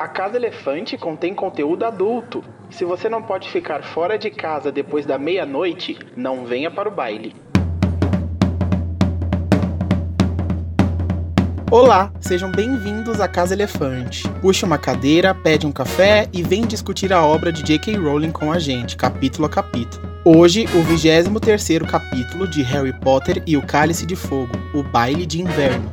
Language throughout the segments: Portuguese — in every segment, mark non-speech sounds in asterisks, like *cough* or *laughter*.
A Casa Elefante contém conteúdo adulto. Se você não pode ficar fora de casa depois da meia-noite, não venha para o baile. Olá, sejam bem-vindos à Casa Elefante. Puxe uma cadeira, pede um café e vem discutir a obra de J.K. Rowling com a gente, capítulo a capítulo. Hoje, o 23º capítulo de Harry Potter e o Cálice de Fogo, o Baile de Inverno.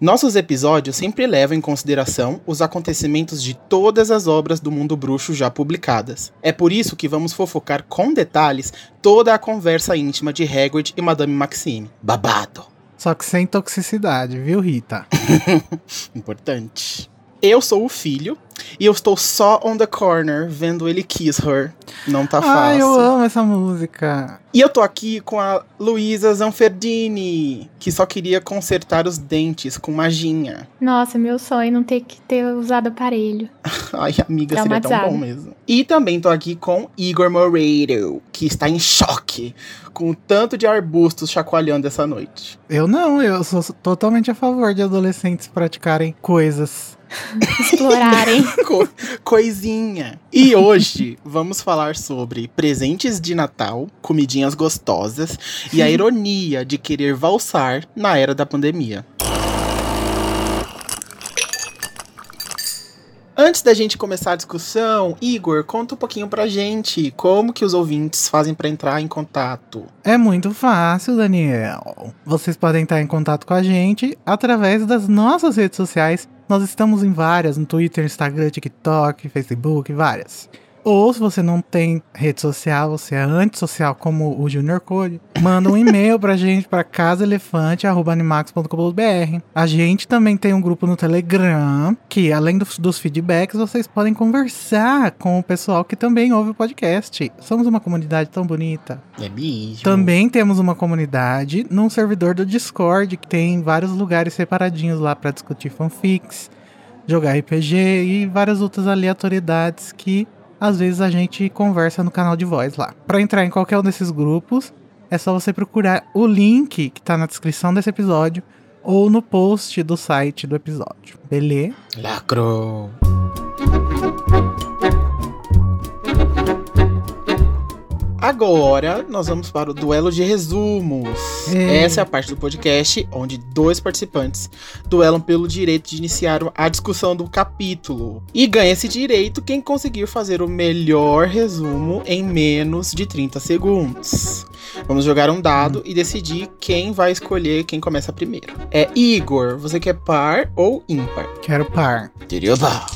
Nossos episódios sempre levam em consideração os acontecimentos de todas as obras do mundo bruxo já publicadas. É por isso que vamos fofocar com detalhes toda a conversa íntima de Hagrid e Madame Maxime. Babado! Só que sem toxicidade, viu, Rita? *laughs* Importante. Eu sou o filho e eu estou só on the corner vendo ele kiss her. Não tá fácil. Ai, eu amo essa música. E eu tô aqui com a Luísa Zanferdini, que só queria consertar os dentes com maginha. Nossa, meu sonho é não ter que ter usado aparelho. *laughs* Ai, amiga, seria tão bom mesmo. E também tô aqui com Igor Moreiro, que está em choque com o tanto de arbustos chacoalhando essa noite. Eu não, eu sou totalmente a favor de adolescentes praticarem coisas. Explorarem. *laughs* Co coisinha. E hoje vamos falar sobre presentes de Natal, comidinhas gostosas e a ironia de querer valsar na era da pandemia. Antes da gente começar a discussão, Igor, conta um pouquinho pra gente como que os ouvintes fazem para entrar em contato. É muito fácil, Daniel. Vocês podem entrar em contato com a gente através das nossas redes sociais. Nós estamos em várias, no Twitter, Instagram, TikTok, Facebook, várias. Ou se você não tem rede social, você é antissocial como o Junior Code, manda um e-mail pra gente para casaelefante@animax.com.br. A gente também tem um grupo no Telegram, que além dos, dos feedbacks, vocês podem conversar com o pessoal que também ouve o podcast. Somos uma comunidade tão bonita. É mesmo. Também temos uma comunidade num servidor do Discord, que tem vários lugares separadinhos lá para discutir fanfics, jogar RPG e várias outras aleatoriedades que às vezes a gente conversa no canal de voz lá. Para entrar em qualquer um desses grupos, é só você procurar o link que tá na descrição desse episódio ou no post do site do episódio. Beleza? Lacro. Agora nós vamos para o duelo de resumos. É. Essa é a parte do podcast onde dois participantes duelam pelo direito de iniciar a discussão do capítulo. E ganha esse direito quem conseguir fazer o melhor resumo em menos de 30 segundos. Vamos jogar um dado e decidir quem vai escolher quem começa primeiro. É Igor, você quer par ou ímpar? Quero par. Teria par.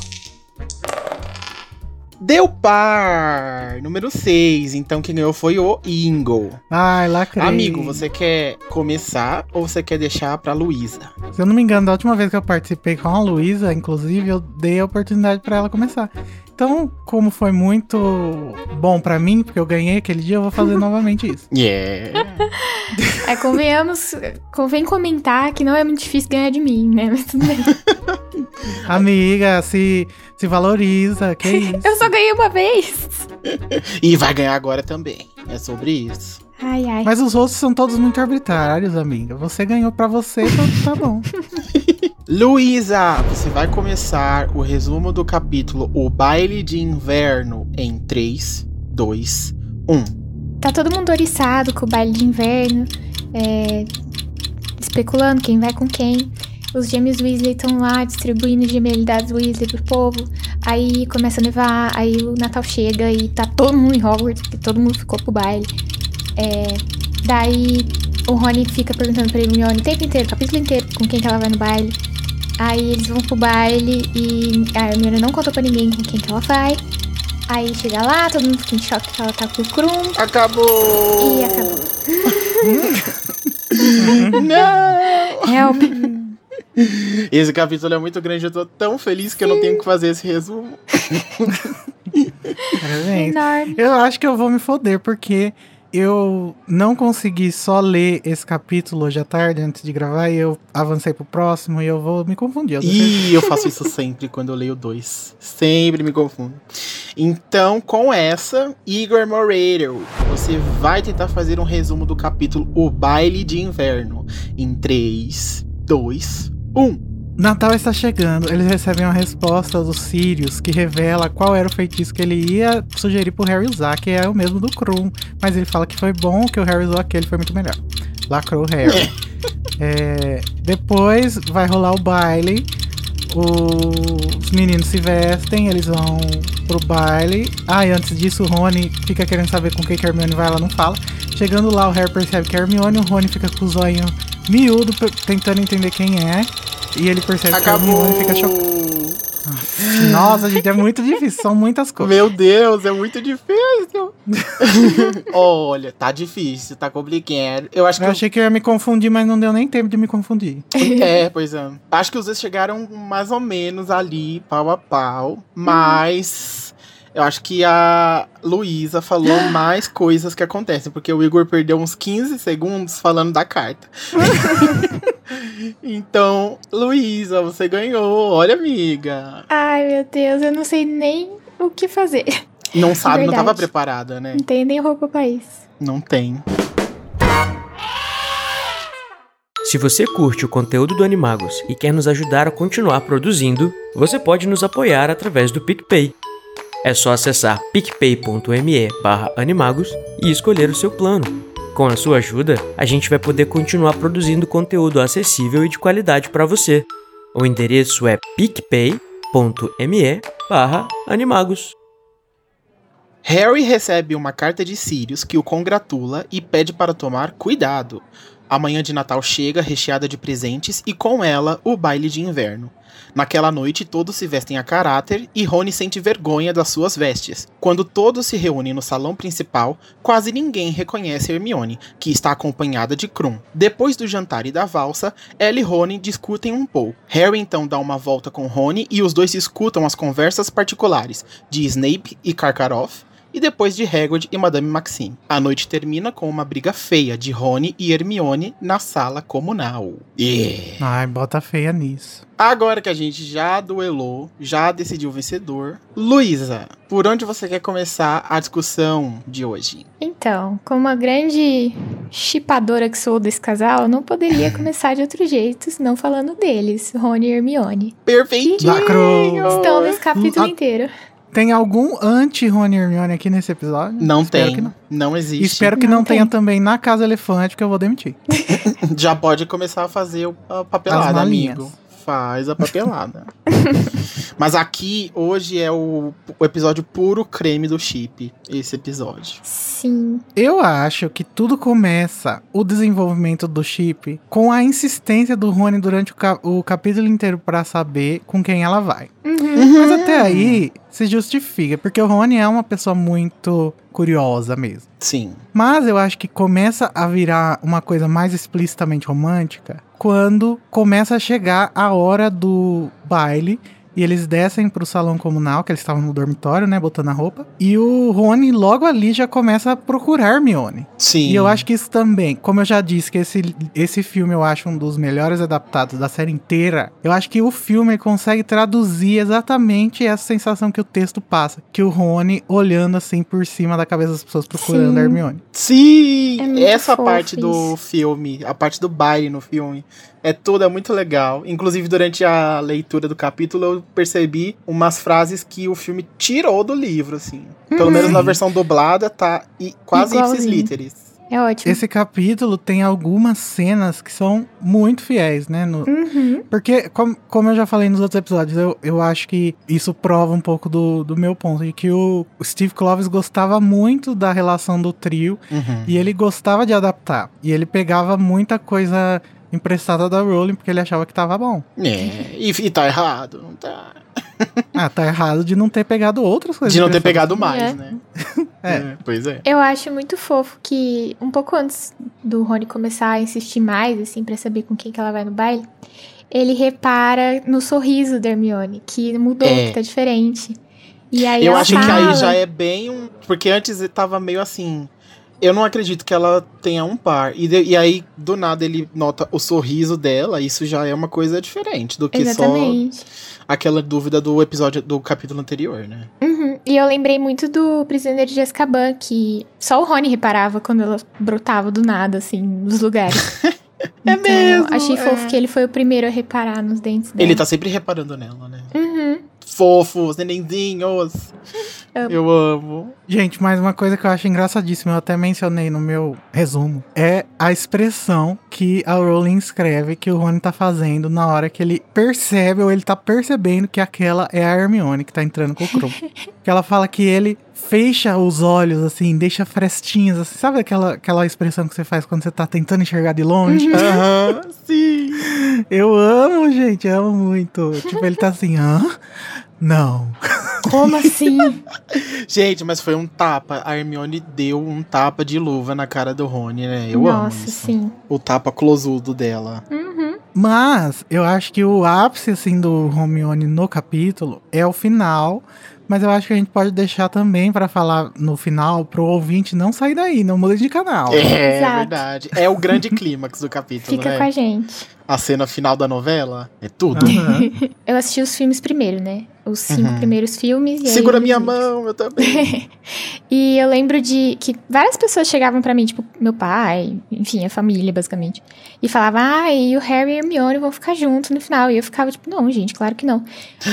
Deu par! Número 6. Então quem ganhou foi o Ingo. Ai, lacrei. Amigo, você quer começar ou você quer deixar pra Luísa? Se eu não me engano, da última vez que eu participei com a Luísa, inclusive, eu dei a oportunidade pra ela começar. Então, como foi muito bom pra mim, porque eu ganhei aquele dia, eu vou fazer *laughs* novamente isso. Yeah! É, convenhamos, convém comentar que não é muito difícil ganhar de mim, né? Mas tudo bem. *laughs* Amiga, se, se valoriza, que *laughs* isso. Eu só ganhei uma vez. e vai ganhar agora também. É sobre isso. Ai, ai. Mas os outros são todos muito arbitrários, amiga. Você ganhou pra você, então tá bom. Luísa, você vai começar o resumo do capítulo O Baile de Inverno em 3, 2, 1. Tá todo mundo oriçado com o baile de inverno, é, especulando quem vai com quem. Os gêmeos Weasley estão lá distribuindo gemelidades Weasley pro povo. Aí começa a nevar, aí o Natal chega e tá todo mundo em Hogwarts, porque todo mundo ficou pro baile. É, daí o Rony fica perguntando pra Hermione o tempo inteiro, o capítulo inteiro, com quem que ela vai no baile. Aí eles vão pro baile e a Hermione não contou pra ninguém com quem que ela vai. Aí chega lá, todo mundo fica em choque que ela tá com o Krum. Acabou! E acabou. *laughs* Não! Help. Esse capítulo é muito grande, eu tô tão feliz que eu não tenho que fazer esse resumo. *laughs* Parabéns. Enorme. Eu acho que eu vou me foder, porque eu não consegui só ler esse capítulo hoje à tarde antes de gravar e eu avancei pro próximo e eu vou me confundir. Ih, eu faço isso sempre quando eu leio dois. Sempre me confundo. Então, com essa, Igor Moreiro, você vai tentar fazer um resumo do capítulo O Baile de Inverno. Em um. 3, 2, 1. Natal está chegando, eles recebem uma resposta do Sirius que revela qual era o feitiço que ele ia sugerir pro Harry usar, que é o mesmo do Krum. Mas ele fala que foi bom, que o Harry usou aquele, foi muito melhor. Lacrou o Harry. *laughs* É, depois vai rolar o baile. Os meninos se vestem, eles vão pro baile. Ah, e antes disso, o Rony fica querendo saber com quem que a Hermione vai, ela não fala. Chegando lá, o Harry percebe que é a Hermione, o Rony fica com o zóio miúdo, tentando entender quem é. E ele percebe que é Acabou. E fica chocado. Nossa, gente, é muito difícil, são muitas coisas. Meu Deus, é muito difícil. *laughs* Olha, tá difícil, tá complicado. Eu acho que Eu achei que eu ia me confundir, mas não deu nem tempo de me confundir. É, pois é. Acho que os dois chegaram mais ou menos ali, pau a pau. Mas eu acho que a Luísa falou *gasps* mais coisas que acontecem, porque o Igor perdeu uns 15 segundos falando da carta. *laughs* então, Luísa, você ganhou. Olha, amiga. Ai, meu Deus, eu não sei nem o que fazer. Não sabe, não tava Verdade. preparada, né? Não tem nem roupa pra isso. Não tem. Se você curte o conteúdo do Animagos e quer nos ajudar a continuar produzindo, você pode nos apoiar através do PicPay. É só acessar picpay.me barra animagos e escolher o seu plano. Com a sua ajuda, a gente vai poder continuar produzindo conteúdo acessível e de qualidade para você. O endereço é picpay.me animagos. Harry recebe uma carta de Sirius que o congratula e pede para tomar cuidado. A manhã de Natal chega recheada de presentes e com ela o baile de inverno. Naquela noite todos se vestem a caráter e Rony sente vergonha das suas vestes. Quando todos se reúnem no salão principal, quase ninguém reconhece Hermione, que está acompanhada de Krum. Depois do jantar e da valsa, ela e Rony discutem um pouco. Harry então dá uma volta com Rony e os dois escutam as conversas particulares de Snape e Karkaroff, e depois de Hagrid e Madame Maxime. A noite termina com uma briga feia de Rony e Hermione na sala comunal. Yeah. Ai, bota feia nisso. Agora que a gente já duelou, já decidiu o vencedor, Luísa, por onde você quer começar a discussão de hoje? Então, como uma grande chipadora que sou desse casal, eu não poderia *laughs* começar de outro jeito, senão falando deles, Rony e Hermione. Perfeitinho! Lacrou. Estão nesse capítulo inteiro. Tem algum anti-Rony Hermione aqui nesse episódio? Não Espero tem, que não. não. existe. Espero que Não não, tenha também na Casa Elefante, que eu vou demitir. *laughs* *laughs* Já pode começar a fazer o- a papelada, amigo. Faz a papelada. *laughs* Mas aqui, hoje, é o, o episódio puro creme do chip. Esse episódio. Sim. Eu acho que tudo começa, o desenvolvimento do chip, com a insistência do Rony durante o, ca- o capítulo inteiro pra saber com quem ela vai. Uhum. Mas até aí se justifica, porque o Rony é uma pessoa muito curiosa mesmo. Sim. Mas eu acho que começa a virar uma coisa mais explicitamente romântica quando começa a chegar a hora do baile e eles descem pro salão comunal, que eles estavam no dormitório, né, botando a roupa. E o Rony logo ali já começa a procurar Hermione. Sim. E eu acho que isso também, como eu já disse, que esse, esse filme eu acho um dos melhores adaptados da série inteira. Eu acho que o filme consegue traduzir exatamente essa sensação que o texto passa. Que o Rony olhando assim por cima da cabeça das pessoas procurando Sim. a Hermione. Sim! É Essa parte do isso. filme, a parte do baile no filme, é toda muito legal. Inclusive, durante a leitura do capítulo, eu percebi umas frases que o filme tirou do livro, assim. Pelo Uhum. menos na versão dublada, tá e quase ipsis Igualzinho. literis. É ótimo. Esse capítulo tem algumas cenas que são muito fiéis, né? no- Uhum. Porque, como, como eu já falei nos outros episódios, eu, eu acho que isso prova um pouco do, do meu ponto, de que o Steve Kloves gostava muito da relação do trio Uhum. E ele gostava de adaptar. E ele pegava muita coisa emprestada da Rowling porque ele achava que tava bom. É, e, e tá errado, não tá. Ah, tá errado de não ter pegado outras coisas. De não ter pegado mais, É. né? *laughs* É. Pois é. Eu acho muito fofo que, um pouco antes do Rony começar a insistir mais, assim, pra saber com quem que ela vai no baile, ele repara no sorriso da Hermione, que mudou, É. que tá diferente. E aí Eu acho que fala, aí já é bem um. Porque antes tava meio assim. Eu não acredito que ela tenha um par. E, de- e aí, do nada, ele nota o sorriso dela. Isso já é uma coisa diferente do que Exatamente. só aquela dúvida do episódio do capítulo anterior, né? Uhum. E eu lembrei muito do Prisioneiro de Azkaban, que só o Rony reparava quando ela brotava do nada, assim, nos lugares. *laughs* É mesmo, Achei é. fofo que ele foi o primeiro a reparar nos dentes dela. Ele tá sempre reparando nela, né? Uhum. Fofos, nenenzinhos. Amo. Eu amo. Gente, mas uma coisa que eu acho engraçadíssima, eu até mencionei no meu resumo, é a expressão que a Rowling escreve que o Rony tá fazendo na hora que ele percebe ou ele tá percebendo que aquela é a Hermione que tá entrando com o Krum. *laughs* que ela fala que ele fecha os olhos, assim, deixa frestinhas, assim, sabe aquela, aquela expressão que você faz quando você tá tentando enxergar de longe? Aham, sim. Eu amo, gente, eu amo muito. Tipo, ele tá assim, hã? Não. Como assim? *laughs* Gente, mas foi um tapa. A Hermione deu um tapa de luva na cara do Rony, né? Eu amo Nossa, sim. O tapa closudo dela. Uhum. Mas eu acho que o ápice assim do Hermione no capítulo é o final, mas eu acho que a gente pode deixar também pra falar no final pro ouvinte não sair daí, não muda de canal. É, Exato. verdade. É o grande clímax do capítulo, Fica né? com a gente. A cena final da novela é tudo. Aham. *laughs* Eu assisti os filmes primeiro, né? Os cinco Uhum. primeiros filmes. E aí Segura eu minha mão, eu também. *laughs* E eu lembro de que várias pessoas chegavam pra mim, tipo, meu pai, enfim, a família, basicamente. E falavam, ah, e o Harry e a Hermione vão ficar juntos no final. E eu ficava, tipo, não, gente, claro que não.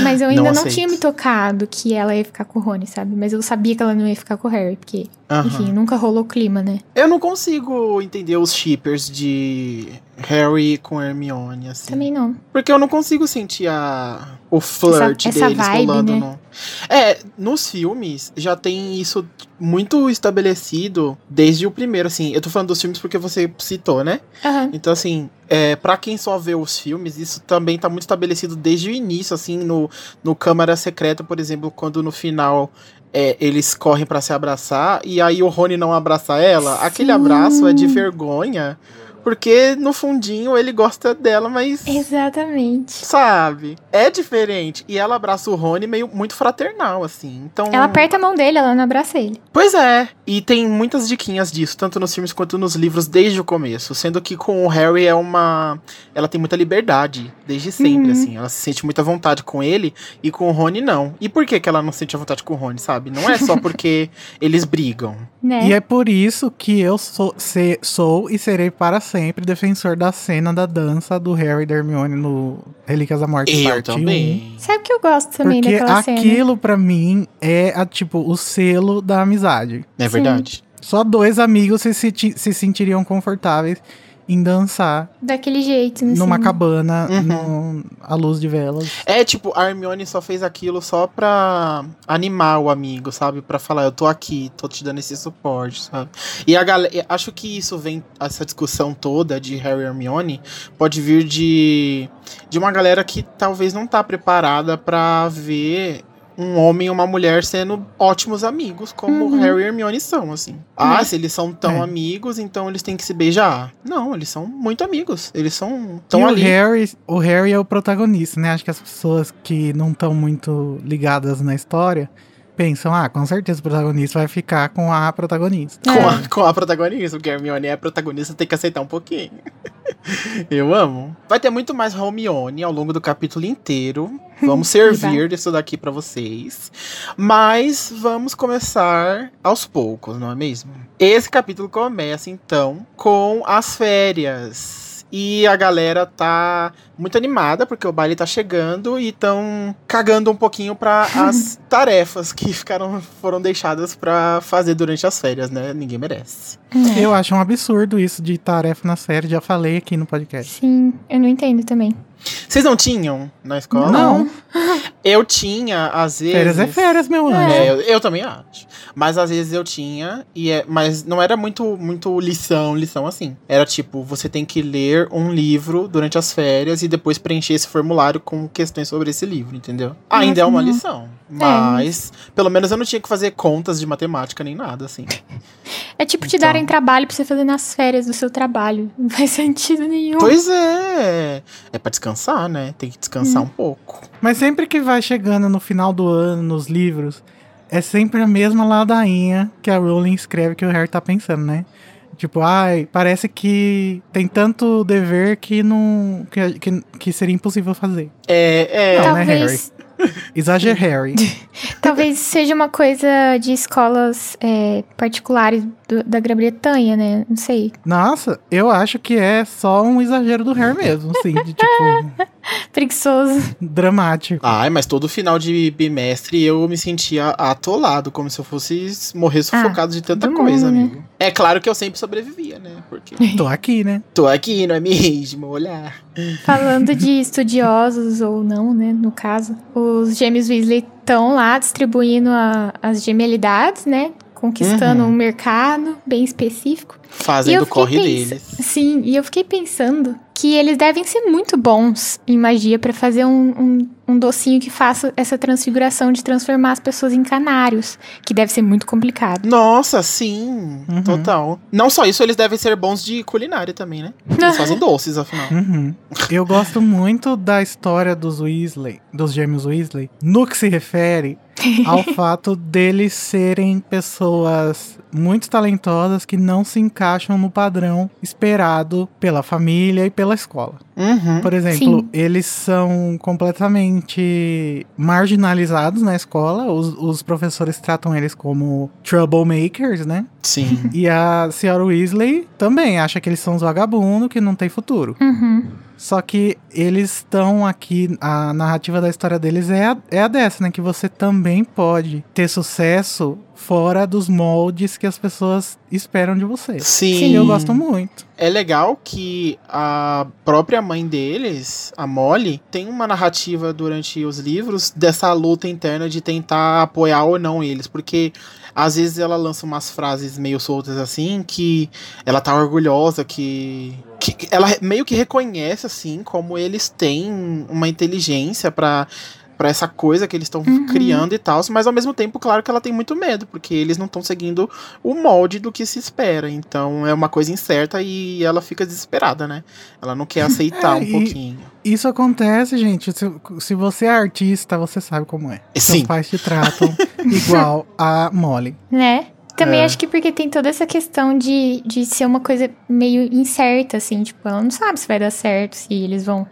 Mas eu Não ainda não, aceito. tinha me tocado que ela ia ficar com o Rony, sabe? Mas eu sabia que ela não ia ficar com o Harry, porque, Aham. enfim, nunca rolou clima, né? Eu não consigo entender os shippers de Harry com Hermione, assim. Também não. Porque eu não consigo sentir a, o flirt Essa- essa deles vibe, rolando. né? No... É, nos filmes já tem isso muito estabelecido desde o primeiro, assim. Eu tô falando dos filmes porque você citou, né? Aham. Então, assim, é, para quem só vê os filmes, isso também tá muito estabelecido desde o início, assim, no, no Câmara Secreta, por exemplo, quando no final é, eles correm pra se abraçar e aí o Rony não abraça ela. Aquele Sim. abraço é de vergonha, porque no fundinho ele gosta dela, mas. Exatamente. Sabe? É diferente. E ela abraça o Rony meio muito fraternal, assim. Então. Ela aperta a mão dele, ela não abraça ele. Pois é, e tem muitas diquinhas disso, tanto nos filmes quanto nos livros desde o começo. Sendo que com o Harry é uma. Ela tem muita liberdade, desde sempre, Uhum. assim. Ela se sente muita vontade com ele e com o Rony não. E por que, que ela não sente a vontade com o Rony, sabe? Não é só porque *laughs* eles brigam. Né? E é por isso que eu sou, se- sou e serei para sempre defensor da cena da dança do Harry e da Hermione no Relíquias da Morte Eu parte 1. também. Sabe que eu gosto também Porque daquela cena? aquilo pra mim é a, tipo o selo da amizade. É verdade. Só dois amigos se, senti- se sentiriam confortáveis em dançar Daquele jeito, assim. numa cabana Uhum. no- à luz de velas. É tipo, a Hermione só fez aquilo só pra animar o amigo, sabe? Pra falar, eu tô aqui, tô te dando esse suporte, sabe? E a galera, acho que isso vem, essa discussão toda de Harry e Hermione, pode vir de, de uma galera que talvez não tá preparada pra ver um homem e uma mulher sendo ótimos amigos, como Uhum. Harry e Hermione são, assim. Ah, Né? se eles são tão É. amigos, então eles têm que se beijar. Não, eles são muito amigos. Eles são tão e o ali. Harry, o Harry é o protagonista, né? Acho que as pessoas que não estão muito ligadas na história pensam, ah, com certeza o protagonista vai ficar com a protagonista. Com, É. a, com a protagonista, porque a Hermione é a protagonista, tem que aceitar um pouquinho. *laughs* Eu amo. Vai ter muito mais Hermione ao longo do capítulo inteiro. *laughs* Vamos servir disso daqui pra vocês. Mas vamos começar aos poucos, não é mesmo? Esse capítulo começa então com as férias. E a galera tá muito animada porque o baile tá chegando e estão cagando um pouquinho para *laughs* as tarefas que ficaram foram deixadas pra fazer durante as férias, né? Ninguém merece. É. Eu acho um absurdo isso de tarefa nas férias, já falei aqui no podcast. Sim, eu não entendo também. Vocês não tinham na escola? Não. Eu tinha, às vezes. Férias é férias, meu anjo. É, eu, eu também acho. Mas às vezes eu tinha, e é, mas não era muito, muito lição, lição assim. Era tipo, você tem que ler um livro durante as férias e depois preencher esse formulário com questões sobre esse livro, entendeu? Ainda é uma não. lição. Mas, pelo menos eu não tinha que fazer contas de matemática nem nada, assim. É tipo te Então. darem trabalho pra você fazer nas férias do seu trabalho. *laughs* Não faz sentido nenhum. Pois é. É pra descansar, né? Tem que descansar um pouco. Mas sempre que vai chegando no final do ano, nos livros, é sempre a mesma ladainha que a Rowling escreve que o Harry tá pensando, né? Tipo, ai, parece que tem tanto dever que não. que, que, que seria impossível fazer. É, é. Não, né, Talvez, Exagero Harry. *laughs* talvez seja uma coisa de escolas é, particulares do- da Grã-Bretanha, né? Não sei. Nossa, eu acho que é só um exagero do Harry mesmo, assim, de tipo, *laughs* Preguiçoso. dramático. Ai, mas todo final de bimestre eu me sentia atolado, como se eu fosse morrer sufocado de tanta coisa, mundo, né? amigo. É claro que eu sempre sobrevivia, né? Porque Tô aqui, né? tô aqui, não é mesmo? Olhar. Falando de *laughs* estudiosos ou não, né? No caso, os gêmeos Weasley estão lá distribuindo a- as gemelidades, né? Conquistando Uhum. um mercado bem específico. Fazendo o corre pens- deles. Sim, e eu fiquei pensando que eles devem ser muito bons em magia pra fazer um, um, um docinho que faça essa transfiguração de transformar as pessoas em canários, que deve ser muito complicado. Nossa, sim. Uhum. Total. Não só isso, eles devem ser bons de culinária também, né? *laughs* Eles fazem doces, afinal. Uhum. Eu gosto muito da história dos Weasley, dos gêmeos Weasley, no que se refere *laughs* ao fato deles serem pessoas muito talentosas que não se encaixam no padrão esperado pela família e pela escola. Uhum. Por exemplo, Sim. eles são completamente marginalizados na escola. Os, os professores tratam eles como troublemakers, né? Sim. E a senhora Weasley também acha que eles são os vagabundos que não tem futuro. Uhum. Só que eles estão aqui, a narrativa da história deles é a, é a dessa, né? Que você também pode ter sucesso fora dos moldes que as pessoas esperam de você. Sim. E eu gosto muito. É legal que a própria mãe deles, a Molly, tem uma narrativa durante os livros dessa luta interna de tentar apoiar ou não eles, porque às vezes ela lança umas frases meio soltas assim que ela tá orgulhosa que que ela meio que reconhece assim como eles têm uma inteligência pra para essa coisa que eles estão Uhum. criando e tal, mas ao mesmo tempo, claro que ela tem muito medo, porque eles não estão seguindo o molde do que se espera. Então é uma coisa incerta e ela fica desesperada, né? Ela não quer *laughs* aceitar É, um pouquinho. Isso acontece, gente. Se, se você é artista, você sabe como é. Seus Sim. pais te tratam *laughs* igual a Molly. Né? Também É. acho que porque tem toda essa questão de, de ser uma coisa meio incerta, assim, tipo, ela não sabe se vai dar certo, se eles vão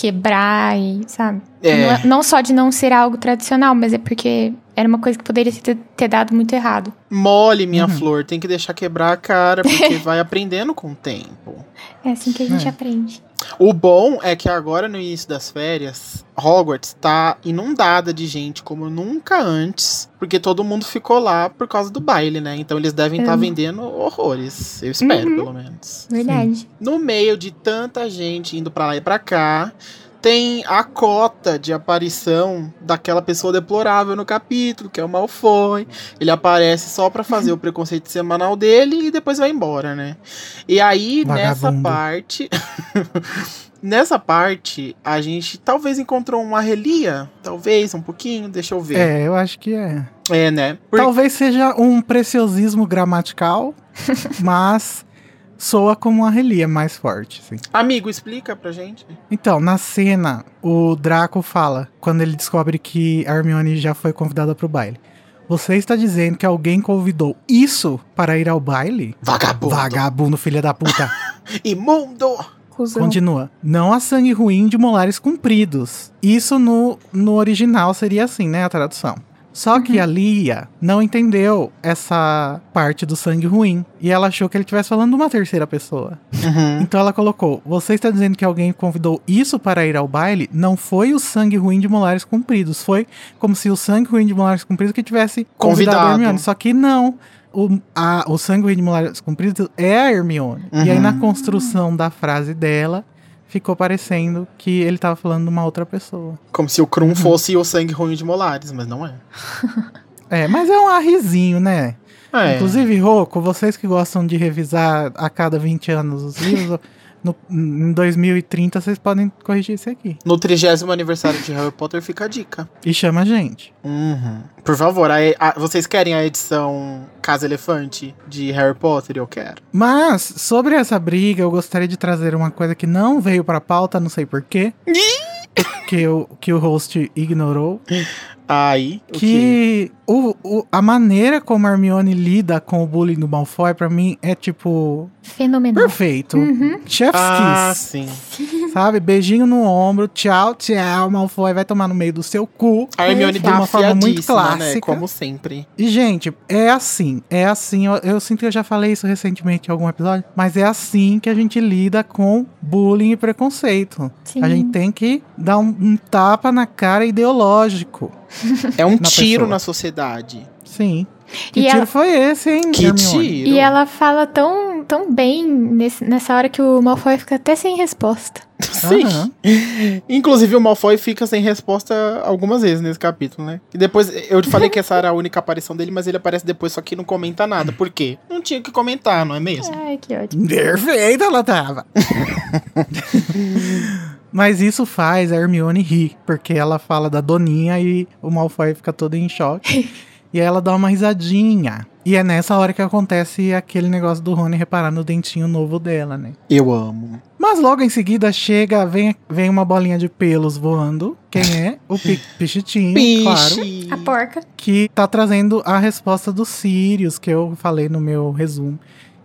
quebrar e, sabe? É. Não, é- não só de não ser algo tradicional, mas é porque era uma coisa que poderia ter, ter dado muito errado. Mole, minha Uhum. flor, tem que deixar quebrar a cara, *laughs* porque vai aprendendo com o tempo. É assim que a gente É. aprende. O bom é que agora, no início das férias, Hogwarts tá inundada de gente como nunca antes, porque todo mundo ficou lá por causa do baile, né? Então eles devem estar Uhum. vendendo horrores. Eu espero, Uhum. pelo menos. Verdade. No meio de tanta gente indo pra lá e pra cá, tem a cota de aparição daquela pessoa deplorável no capítulo, que é o Malfoy. Ele aparece só pra fazer o *laughs* preconceito semanal dele e depois vai embora, né? E aí, nessa Vagabundo. parte. *laughs* nessa parte, a gente talvez encontrou uma relia. Talvez, um pouquinho, deixa eu ver. É, eu acho que é. É, né? Por- Talvez seja um preciosismo gramatical, *laughs* mas soa como uma relia mais forte, assim. Amigo, explica pra gente. Então, na cena, o Draco fala, quando ele descobre que a Hermione já foi convidada pro baile. Você está dizendo que alguém convidou isso para ir ao baile? Vagabundo. Vagabundo, filha da puta. *laughs* Imundo! Cusão. Continua. Não há sangue ruim de molares compridos. Isso no, no original seria assim, né? A tradução. Só que a Lia não entendeu essa parte do sangue ruim. E ela achou que ele estivesse falando de uma terceira pessoa. Uhum. Então ela colocou: Você está dizendo que alguém convidou isso para ir ao baile? Não foi o sangue ruim de molares compridos. Foi como se o sangue ruim de molares compridos que tivesse convidado, a Convidado. Hermione. Só que não. O, a- o sangue ruim de molares compridos é a Hermione. E aí, Uhum. na construção da frase dela, ficou parecendo que ele estava falando de uma outra pessoa. Como se o Krum fosse o sangue ruim de Molares, mas não é. *laughs* É, mas é um arrizinho, né? É. Inclusive, Rocco, vocês que gostam de revisar a cada 20 anos os livros, no, em 2030 vocês podem corrigir isso aqui. No trigésimo aniversário de Harry Potter fica a dica. E chama a gente. Uhum. Por favor, a a- vocês querem a edição Casa Elefante de Harry Potter? Eu quero. Mas, sobre essa briga, eu gostaria de trazer uma coisa que não veio pra pauta, não sei porquê. Que o, que o host ignorou. Aí? Que o, o- a maneira como a Hermione lida com o bullying do Malfoy, pra mim, é tipo. Fenomenal. Perfeito. Uhum. Chef's Ah, kiss. sim. Sabe? Beijinho no ombro. Tchau, tchau. Malfoy vai tomar no meio do seu cu. A Hermione De uma forma muito né? clássica. Como sempre. E, gente, é assim. É assim. Eu, eu sinto que eu já falei isso recentemente em algum episódio. Mas é assim que a gente lida com bullying e preconceito. Sim. A gente tem que dar um, um tapa na cara ideológico. É um *laughs* Na tiro pessoa. na sociedade. Sim. Que E tiro ela- foi esse, hein, Que Hermione? tiro. E ela fala tão, tão bem nesse- nessa hora que o Malfoy fica até sem resposta. *laughs* Sim. Aham. Inclusive, o Malfoy fica sem resposta algumas vezes nesse capítulo, né? E depois, eu falei que essa era a única aparição dele, mas ele aparece depois, só que não comenta nada. Por quê? Não tinha que comentar, não é mesmo? Ai, que ótimo. *laughs* Perfeita ela tava. *laughs* Mas isso faz a Hermione rir, porque ela fala da Doninha e o Malfoy fica todo em choque. e aí ela dá uma risadinha. E é nessa hora que acontece aquele negócio do Rony reparar no dentinho novo dela, né? Eu amo. Mas logo em seguida chega, vem, vem uma bolinha de pelos voando. Quem é? O Pi- *laughs* Pichitinho, claro. A porca. Que tá trazendo a resposta do Sirius, que eu falei no meu resumo.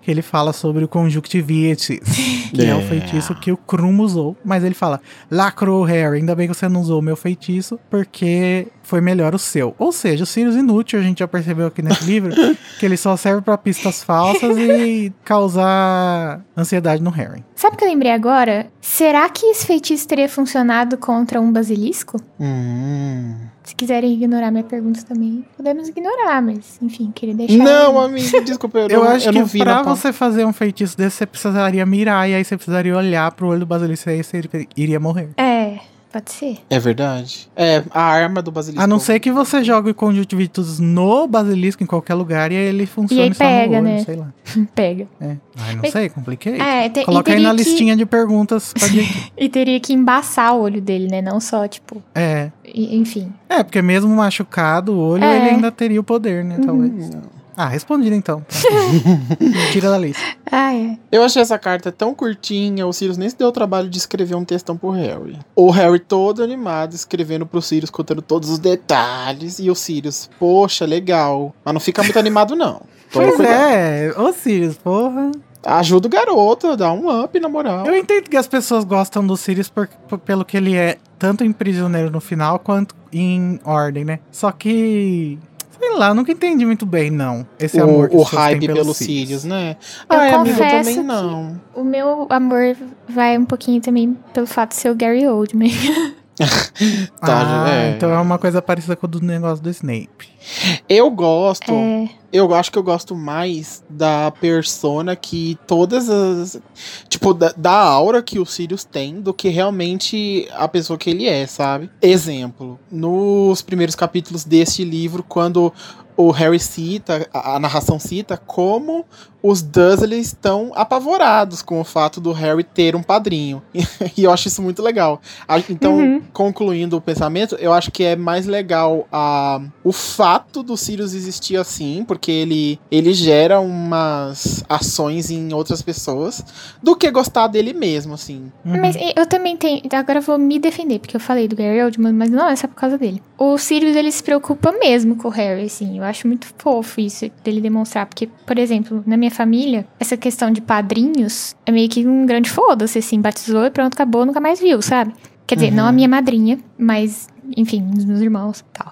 Que ele fala sobre o conjuntivitis, *laughs* que é. o É. feitiço que o Krum usou. Mas ele fala, lacrou Harry, ainda bem que você não usou o meu feitiço, porque foi melhor o seu. Ou seja, o Sirius inútil, a gente já percebeu aqui nesse livro, *laughs* que ele só serve pra pistas falsas e causar ansiedade no Harry. Sabe o que eu lembrei agora? Será que esse feitiço teria funcionado contra um basilisco? Hum. Se quiserem ignorar minha pergunta também, podemos ignorar, mas enfim, queria deixar. Não, amigo, desculpa, eu, *laughs* Eu não, acho eu que não vi pra você fazer um feitiço desse, você precisaria mirar, e aí você precisaria olhar pro olho do basilisco, e aí você iria morrer. É, pode ser. É verdade. É, a arma do basilisco. A não ser que você jogue o conjuntivitis no basilisco em qualquer lugar e aí ele funcione E aí só pega, no olho, né? sei lá. *laughs* Pega. É. Ai, não Mas- sei, compliquei. É, te- Coloca aí na que- listinha de perguntas pra *laughs* gente. E teria que embaçar o olho dele, né? Não só, tipo, É. e- enfim. É, porque mesmo machucado o olho, É. ele ainda teria o poder, né? Talvez. Hum. Ah, respondido então. *laughs* Tira da lista. Ah, é. Eu achei essa carta tão curtinha, o Sirius nem se deu o trabalho de escrever um textão pro Harry. O Harry todo animado, escrevendo pro Sirius, contando todos os detalhes, e o Sirius, poxa, legal. Mas não fica muito animado, não. Toma Pois cuidado. é, ô Sirius, porra. Ajuda o garoto, dá um up, na moral. Eu entendo que as pessoas gostam do Sirius por, por- pelo que ele é, tanto em Prisioneiro no final, quanto em Ordem, né? Só que. Sei lá, eu nunca entendi muito bem, não. Esse amor que o, o têm hype pelo pelo Sirius, né? Eu amigo, eu confesso também que- não. O meu amor vai um pouquinho também pelo fato de ser o Gary Oldman. *laughs* *laughs* Tá, ah, é. então é uma coisa parecida com o do negócio do Snape. Eu gosto. É, Eu acho que eu gosto mais da persona que todas as. Tipo, da, da aura que o Sirius tem do que realmente a pessoa que ele é, sabe? Exemplo, nos primeiros capítulos deste livro, quando o Harry cita, a, a narração cita, como os Dursley estão apavorados com o fato do Harry ter um padrinho. *laughs* e eu acho isso muito legal. Então, Uhum. concluindo o pensamento, eu acho que é mais legal a, o fato do Sirius existir assim, porque ele, ele gera umas ações em outras pessoas, do que gostar dele mesmo, assim. Uhum. Mas eu também tenho. Agora eu vou me defender, porque eu falei do Gary Oldman, mas não é só por causa dele. O Sirius, ele se preocupa mesmo com o Harry, assim. Eu acho muito fofo isso dele demonstrar. Porque, por exemplo, na minha família, essa questão de padrinhos é meio que um grande foda-se, assim. Batizou e pronto, acabou, nunca mais viu, sabe? Quer dizer, Uhum. não a minha madrinha, mas, enfim, os meus irmãos e tal.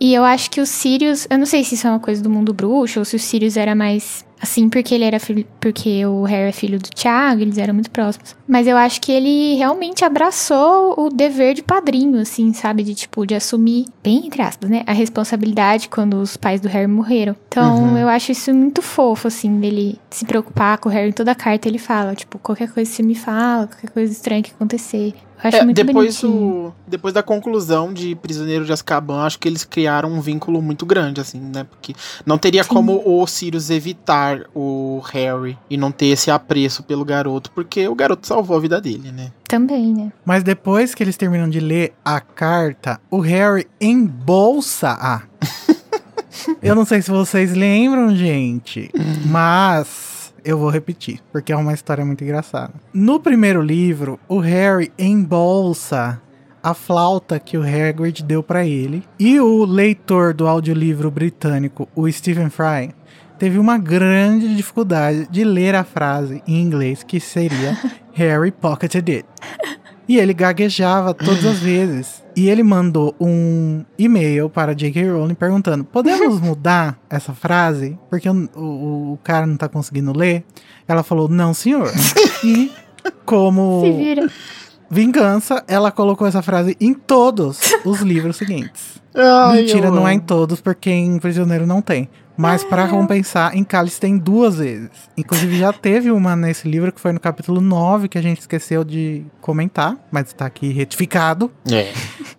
E eu acho que o Sirius, eu não sei se isso é uma coisa do mundo bruxo ou se o Sirius era mais assim porque ele era filho, porque o Harry é filho do Thiago, eles eram muito próximos. Mas eu acho que ele realmente abraçou o dever de padrinho, assim, sabe, de tipo de assumir, bem entre aspas, né, a responsabilidade quando os pais do Harry morreram. Então, Uhum. eu acho isso muito fofo assim dele se preocupar com o Harry em toda a carta ele fala, tipo, qualquer coisa que você me fala, qualquer coisa estranha que acontecer. Acho É, muito depois, bonitinho. do, depois da conclusão de Prisioneiro de Azkaban, acho que eles criaram um vínculo muito grande, assim, né? Porque não teria Sim. como o Sirius evitar o Harry e não ter esse apreço pelo garoto, porque o garoto salvou a vida dele, né? Também, né? Mas depois que eles terminam de ler a carta, o Harry embolsa a. *laughs* Eu não sei se vocês lembram, gente, mas eu vou repetir, porque é uma história muito engraçada. No primeiro livro, o Harry embolsa a flauta que o Hagrid deu pra ele. E o leitor do audiolivro britânico, o Stephen Fry, teve uma grande dificuldade de ler a frase em inglês que seria *laughs* Harry pocketed it. E ele gaguejava todas as vezes. E ele mandou um e-mail para J.K. Rowling perguntando: podemos *laughs* mudar essa frase? Porque o, o, o cara não tá conseguindo ler. Ela falou: não, senhor. *laughs* e como Se vira. vingança, ela colocou essa frase em todos os livros seguintes. *laughs* Ai, Mentira, não é em todos, porque em Prisioneiro não tem. Mas pra compensar, em Cálice tem duas vezes. Inclusive já teve uma nesse livro que foi no capítulo 9, que a gente esqueceu de comentar, mas tá aqui retificado. É.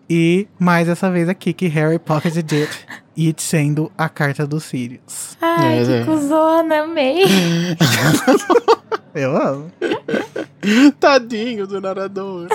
E mais essa vez aqui que Harry pocketed it, it sendo a carta dos Sirius. Ai, É, que é. cuzona, amei. *laughs* Eu amo. Tadinho do narrador.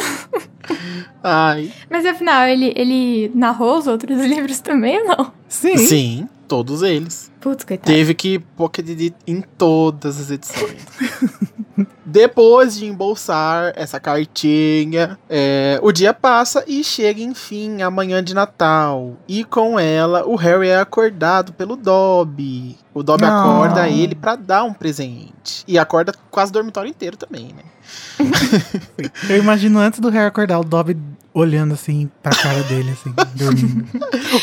Ai. Mas afinal, ele, ele narrou os outros livros também ou não? Sim. Sim, todos eles. Putz, coitado. Teve que pocket edit em todas as edições. *laughs* Depois de embolsar essa cartinha, é, o dia passa e chega enfim a manhã de Natal. E com ela, o Harry é acordado pelo Dobby. O Dobby Ah. acorda ele pra dar um presente. E acorda quase o dormitório inteiro também, né? Eu imagino antes do Harry acordar, o Dobby olhando assim pra cara dele, assim, dormindo,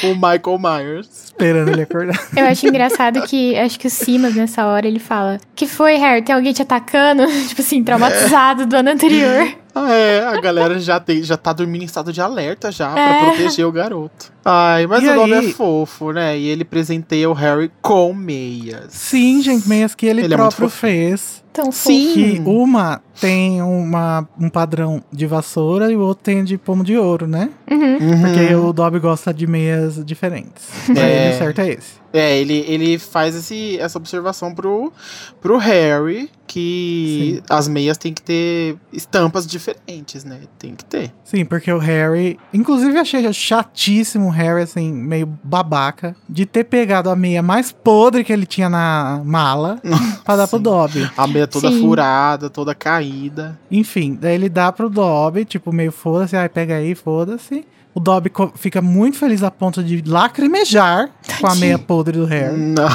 O Michael Myers. esperando ele acordar. Eu acho engraçado que acho que o Simas nessa hora ele fala: Que foi, Harry? Tem alguém te atacando? *laughs* tipo assim, traumatizado do ano anterior. Ah, é, a galera já, tem, já tá dormindo em estado de alerta já pra É. proteger o garoto. Ai, mas E o Dobby aí? é fofo, né? E ele presenteia o Harry com meias. Sim, gente, meias que ele, Ele é próprio fofinho. fez. Tão Sim. Que uma tem uma, um padrão de vassoura e o outro tem de pomo de ouro, né? Uhum. Uhum. Porque o Dobby gosta de meias diferentes. *laughs* Pra É. ele, o certo é esse. É, ele, ele faz esse, essa observação pro, pro Harry que as meias tem que ter estampas diferentes, né? Tem que ter. Sim, porque o Harry. Inclusive, achei chatíssimo o Harry, assim, meio babaca, de ter pegado a meia mais podre que ele tinha na mala *laughs* pra dar pro Sim. Dobby. A meia toda Sim. furada, toda caída. Enfim, daí ele dá pro Dobby, tipo, meio foda-se, ai, pega aí, foda-se. O Dobby fica muito feliz a ponto de lacrimejar com a Tadinho. meia podre do Harry. Não.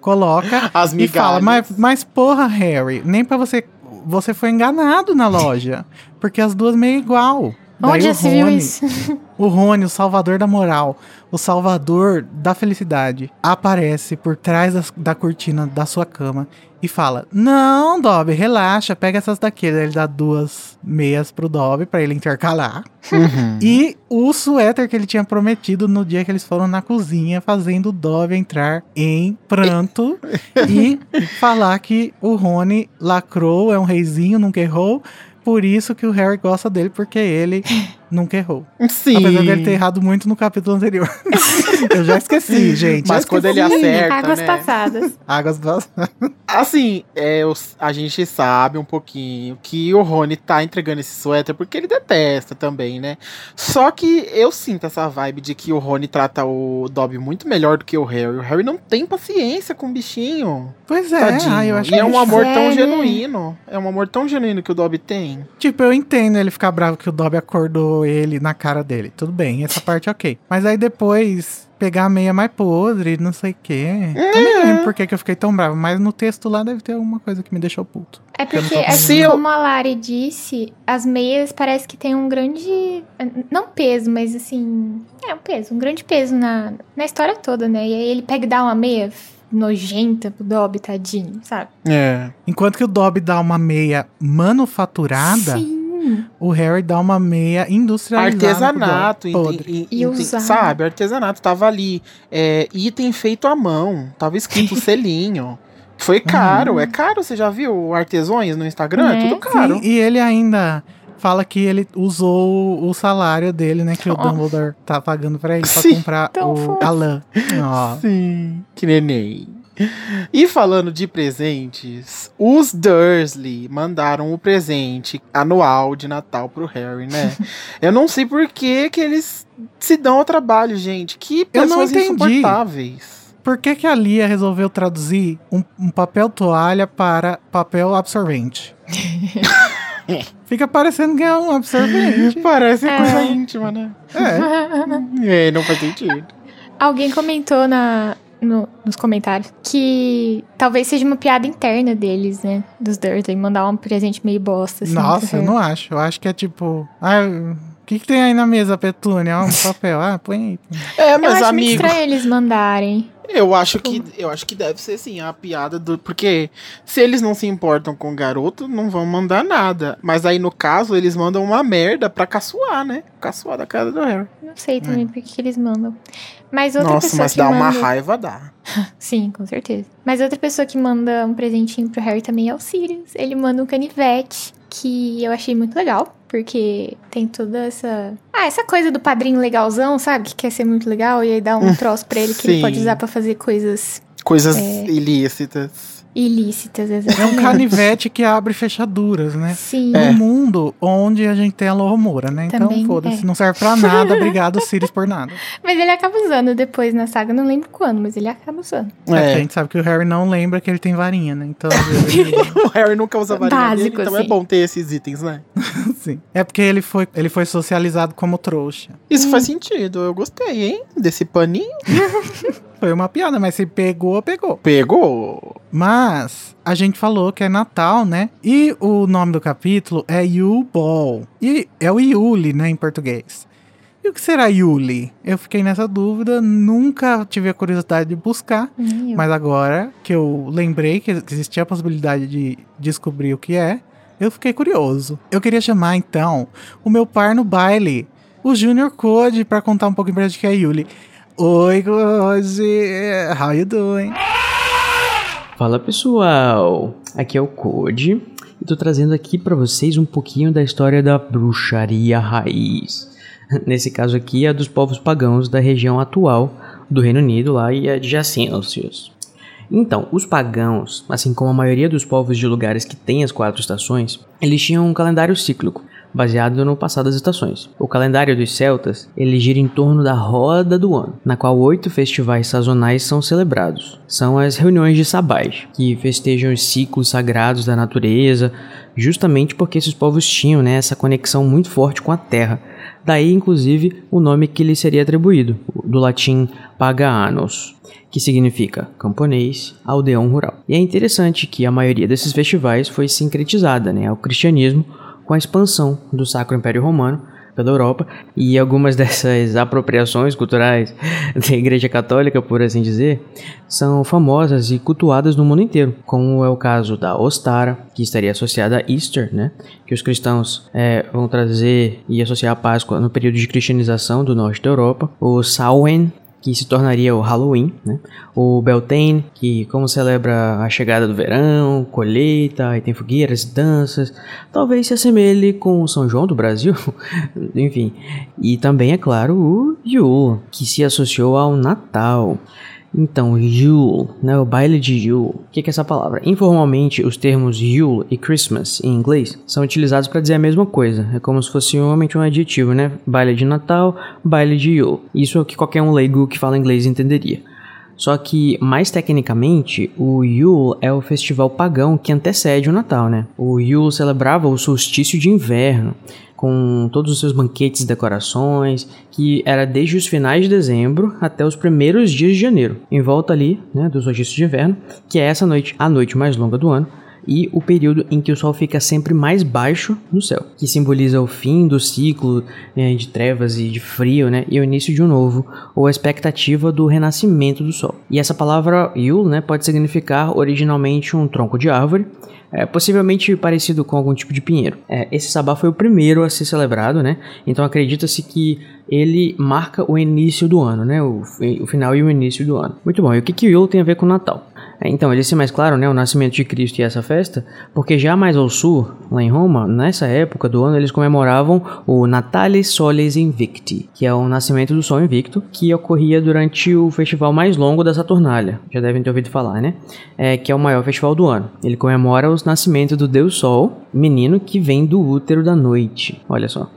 Coloca *laughs* As e fala, mas, mas porra, Harry, nem pra você. Você foi enganado na loja. Porque as duas meio igual. Daí Onde o já se viu isso? *laughs* O Rony, o salvador da moral, o salvador da felicidade, aparece por trás das- da, cortina da sua cama e fala: Não, Dobby, relaxa, pega essas daqui. Daí ele dá duas meias pro Dobby pra ele intercalar. Uhum. E o suéter que ele tinha prometido no dia que eles foram na cozinha, fazendo o Dobby entrar em pranto *laughs* e falar que o Rony lacrou, é um reizinho, nunca errou. Por isso que o Harry gosta dele, porque ele nunca errou. Sim. Apesar dele ter errado muito no capítulo anterior. *laughs* Eu já esqueci, gente. Mas quando ele acerta, Águas né? passadas. Águas das... Assim, é, os- a gente sabe um pouquinho que o Rony tá entregando esse suéter porque ele detesta também, né? Só que eu sinto essa vibe de que o Rony trata o Dobby muito melhor do que o Harry. O Harry não tem paciência com o bichinho. Pois é, ai, eu acho e é um amor É, tão genuíno. É um amor tão genuíno que o Dobby tem. Tipo, eu entendo ele ficar bravo que o Dobby acordou ele na cara dele. Tudo bem, essa parte é ok. Mas aí depois pegar a meia mais podre, não sei o quê. Eu nem lembro por que que eu fiquei tão bravo, mas no texto lá deve ter alguma coisa que me deixou puto. É Eu porque, assim conseguindo. como a Lari disse, as meias parece que tem um grande. Não peso, mas assim. É um peso, um grande peso na, na história toda, né? E aí ele pega e dá uma meia nojenta pro Dobby, tadinho, sabe? É. Enquanto que o Dobby dá uma meia manufaturada, Sim. O Harry dá uma meia industrializada. Artesanato, podre. e- E usado. sabe? Artesanato tava ali. É, item feito à mão. Tava escrito *laughs* selinho. Foi caro, é caro, você já viu artesões no Instagram? É Né? tudo caro. Sim, e ele ainda fala que ele usou o salário dele, né? Que o Oh. Dumbledore tá pagando pra ele pra Sim. comprar o fofo. a lã. Ó. Sim, que neném. *laughs* E falando de presentes, os Dursley mandaram o presente anual de Natal pro Harry, né? *laughs* Eu não sei por que que eles se dão ao trabalho, gente. Que Eu não pessoas entendi. insuportáveis. Por que, que a Lia resolveu traduzir um, um papel toalha para papel absorvente? *laughs* Fica parecendo que é um absorvente. Parece É. coisa íntima, né? é. É, não faz sentido. Alguém comentou na, no- nos comentários que talvez seja uma piada interna deles, né? Dos Dursley, mandar um presente meio bosta. Assim, Nossa, eu não acho. Eu acho que é tipo. Ah, que, que tem aí na mesa, Petúnia? Um papel. Ah, põe aí. É, Eu mas acho muito amigo, estranho eles mandarem. eu acho que eu acho que deve ser sim a piada do, porque se eles não se importam com o garoto, não vão mandar nada. Mas aí no caso eles mandam uma merda pra caçoar, né? Caçoar da cara do Harry. Não sei também por que que eles mandam. Mas outra Nossa, pessoa mas que dá uma manda... raiva dá. *laughs* Sim, com certeza. Mas outra pessoa que manda um presentinho pro Harry também é o Sirius. Ele manda um canivete, que eu achei muito legal, porque tem toda essa. Ah, essa coisa do padrinho legalzão, sabe? Que quer ser muito legal e aí dá um *laughs* troço pra ele que ele sim. pode usar pra fazer coisas Coisas É. ilícitas. Ilícitas, É um exatamente. canivete que abre fechaduras, né? Sim. No mundo onde a gente tem a Lohomora, né? Então, Também foda-se, é. não serve pra nada. *laughs* Obrigado, Sirius, por nada. Mas ele acaba usando depois na saga, não lembro quando, mas ele acaba usando. É. porque a É. gente sabe que o Harry não lembra que ele tem varinha, né? Então, ele- *laughs* O Harry nunca usa varinha dele, Básico, então é assim. bom ter esses itens, né? *laughs* sim. É porque ele foi, ele foi socializado como trouxa. Isso Hum. faz sentido. Eu gostei, hein? Desse paninho. Foi uma piada, mas se pegou, pegou. Pegou. Mas a gente falou que é Natal, né? E o nome do capítulo é Yule Ball. E é o Yule, né, em português. E o que será Yule? Eu fiquei nessa dúvida, nunca tive a curiosidade de buscar. Nem eu. Mas agora que eu lembrei que existia a possibilidade de descobrir o que é, eu fiquei curioso. Eu queria chamar então o meu par no baile, o Junior Code, pra contar um pouquinho pra gente que é Yuli. Oi, Code. How you doing? Fala pessoal, aqui é o Code e tô trazendo aqui pra vocês um pouquinho da história da bruxaria raiz. *laughs* Nesse caso aqui é a dos povos pagãos da região atual do Reino Unido lá e adjacêncios. Então, os pagãos, assim como a maioria dos povos de lugares que têm as quatro estações, eles tinham um calendário cíclico, baseado no passar das estações. O calendário dos celtas, ele gira em torno da roda do ano, na qual oito festivais sazonais são celebrados. São as reuniões de sabás, que festejam os ciclos sagrados da natureza, justamente porque esses povos tinham né, essa conexão muito forte com a terra. Daí, inclusive, o nome que lhe seria atribuído, do latim paganos que significa camponês, aldeão rural. E é interessante que a maioria desses festivais foi sincretizada né, ao cristianismo com a expansão do Sacro Império Romano pela Europa e algumas *laughs* dessas apropriações culturais *laughs* da Igreja Católica, por assim dizer, são famosas e cultuadas no mundo inteiro, como é o caso da Ostara, que estaria associada a Easter, né, que os cristãos eh, vão trazer e associar a Páscoa no período de cristianização do norte da Europa, o Samhain, que se tornaria o Halloween, né? O Beltane, que como celebra a chegada do verão, colheita, e tem fogueiras e danças, talvez se assemelhe com o São João do Brasil, *laughs* enfim. E também, é claro, o Yule, que se associou ao Natal. Então, Yule, né, o baile de Yule. O que, que é essa palavra? Informalmente, os termos Yule e Christmas em inglês são utilizados para dizer a mesma coisa. É como se fosse realmente um adjetivo, né? Baile de Natal, baile de Yule. Isso é o que qualquer um leigo que fala inglês entenderia. Só que, mais tecnicamente, o Yule é o festival pagão que antecede o Natal, né? O Yule celebrava o solstício de inverno, com todos os seus banquetes e decorações, que era desde os finais de dezembro até os primeiros dias de janeiro, em volta ali, né, do solstício de inverno, que é essa noite, a noite mais longa do ano, e o período em que o Sol fica sempre mais baixo no céu, que simboliza o fim do ciclo né, de trevas e de frio, né, e o início de um novo, ou a expectativa do renascimento do Sol. E essa palavra Yule né, pode significar originalmente um tronco de árvore, é, possivelmente parecido com algum tipo de pinheiro. É, esse sabá foi o primeiro a ser celebrado, né? Então acredita-se que ele marca o início do ano, né? O, o final e o início do ano. Muito bom. E o que, que o Yule tem a ver com o Natal? Então, ele se mais claro, né, o nascimento de Cristo e essa festa, porque já mais ao sul, lá em Roma, nessa época do ano, eles comemoravam o Natalis Solis Invicti, que é o nascimento do Sol Invicto, que ocorria durante o festival mais longo da Saturnália. Já devem ter ouvido falar, né? É, que é o maior festival do ano. Ele comemora o nascimento do Deus Sol, menino que vem do útero da noite. Olha só.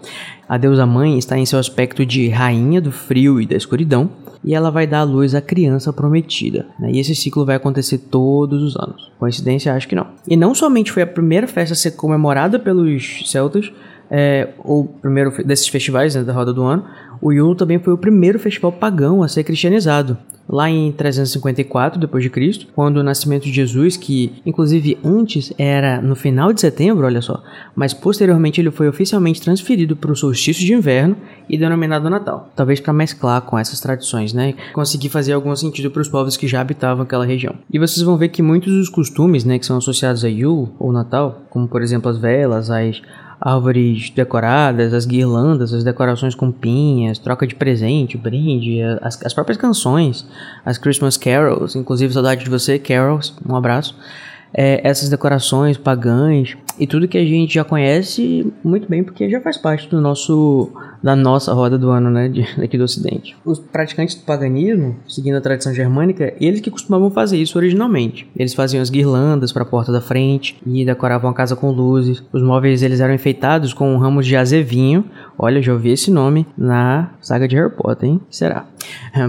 A deusa mãe está em seu aspecto de rainha do frio e da escuridão, e ela vai dar à luz a criança prometida. Né? E esse ciclo vai acontecer todos os anos. Coincidência? Acho que não. E não somente foi a primeira festa a ser comemorada pelos celtas, é, ou primeiro desses festivais né, da roda do ano, o Yule também foi o primeiro festival pagão a ser cristianizado. Lá em 354 depois de Cristo, quando o nascimento de Jesus, que inclusive antes era no final de setembro, olha só, mas posteriormente ele foi oficialmente transferido para o solstício de inverno e denominado Natal. Talvez para mesclar com essas tradições, né? Conseguir fazer algum sentido para os povos que já habitavam aquela região. E vocês vão ver que muitos dos costumes, né, que são associados a Yule ou Natal, como por exemplo as velas, as árvores decoradas, as guirlandas, as decorações com pinhas, troca de presente, brinde, as, as próprias canções, as Christmas carols, inclusive saudade de você, carols, um abraço. É, essas decorações pagãs e tudo que a gente já conhece muito bem porque já faz parte do nosso da nossa roda do ano, né, de, daqui do Ocidente. Os praticantes do paganismo, seguindo a tradição germânica, eles que costumavam fazer isso originalmente. Eles faziam as guirlandas para a porta da frente e decoravam a casa com luzes. Os móveis eles eram enfeitados com ramos de azevinho. Olha, já ouvi esse nome na saga de Harry Potter, hein? Será?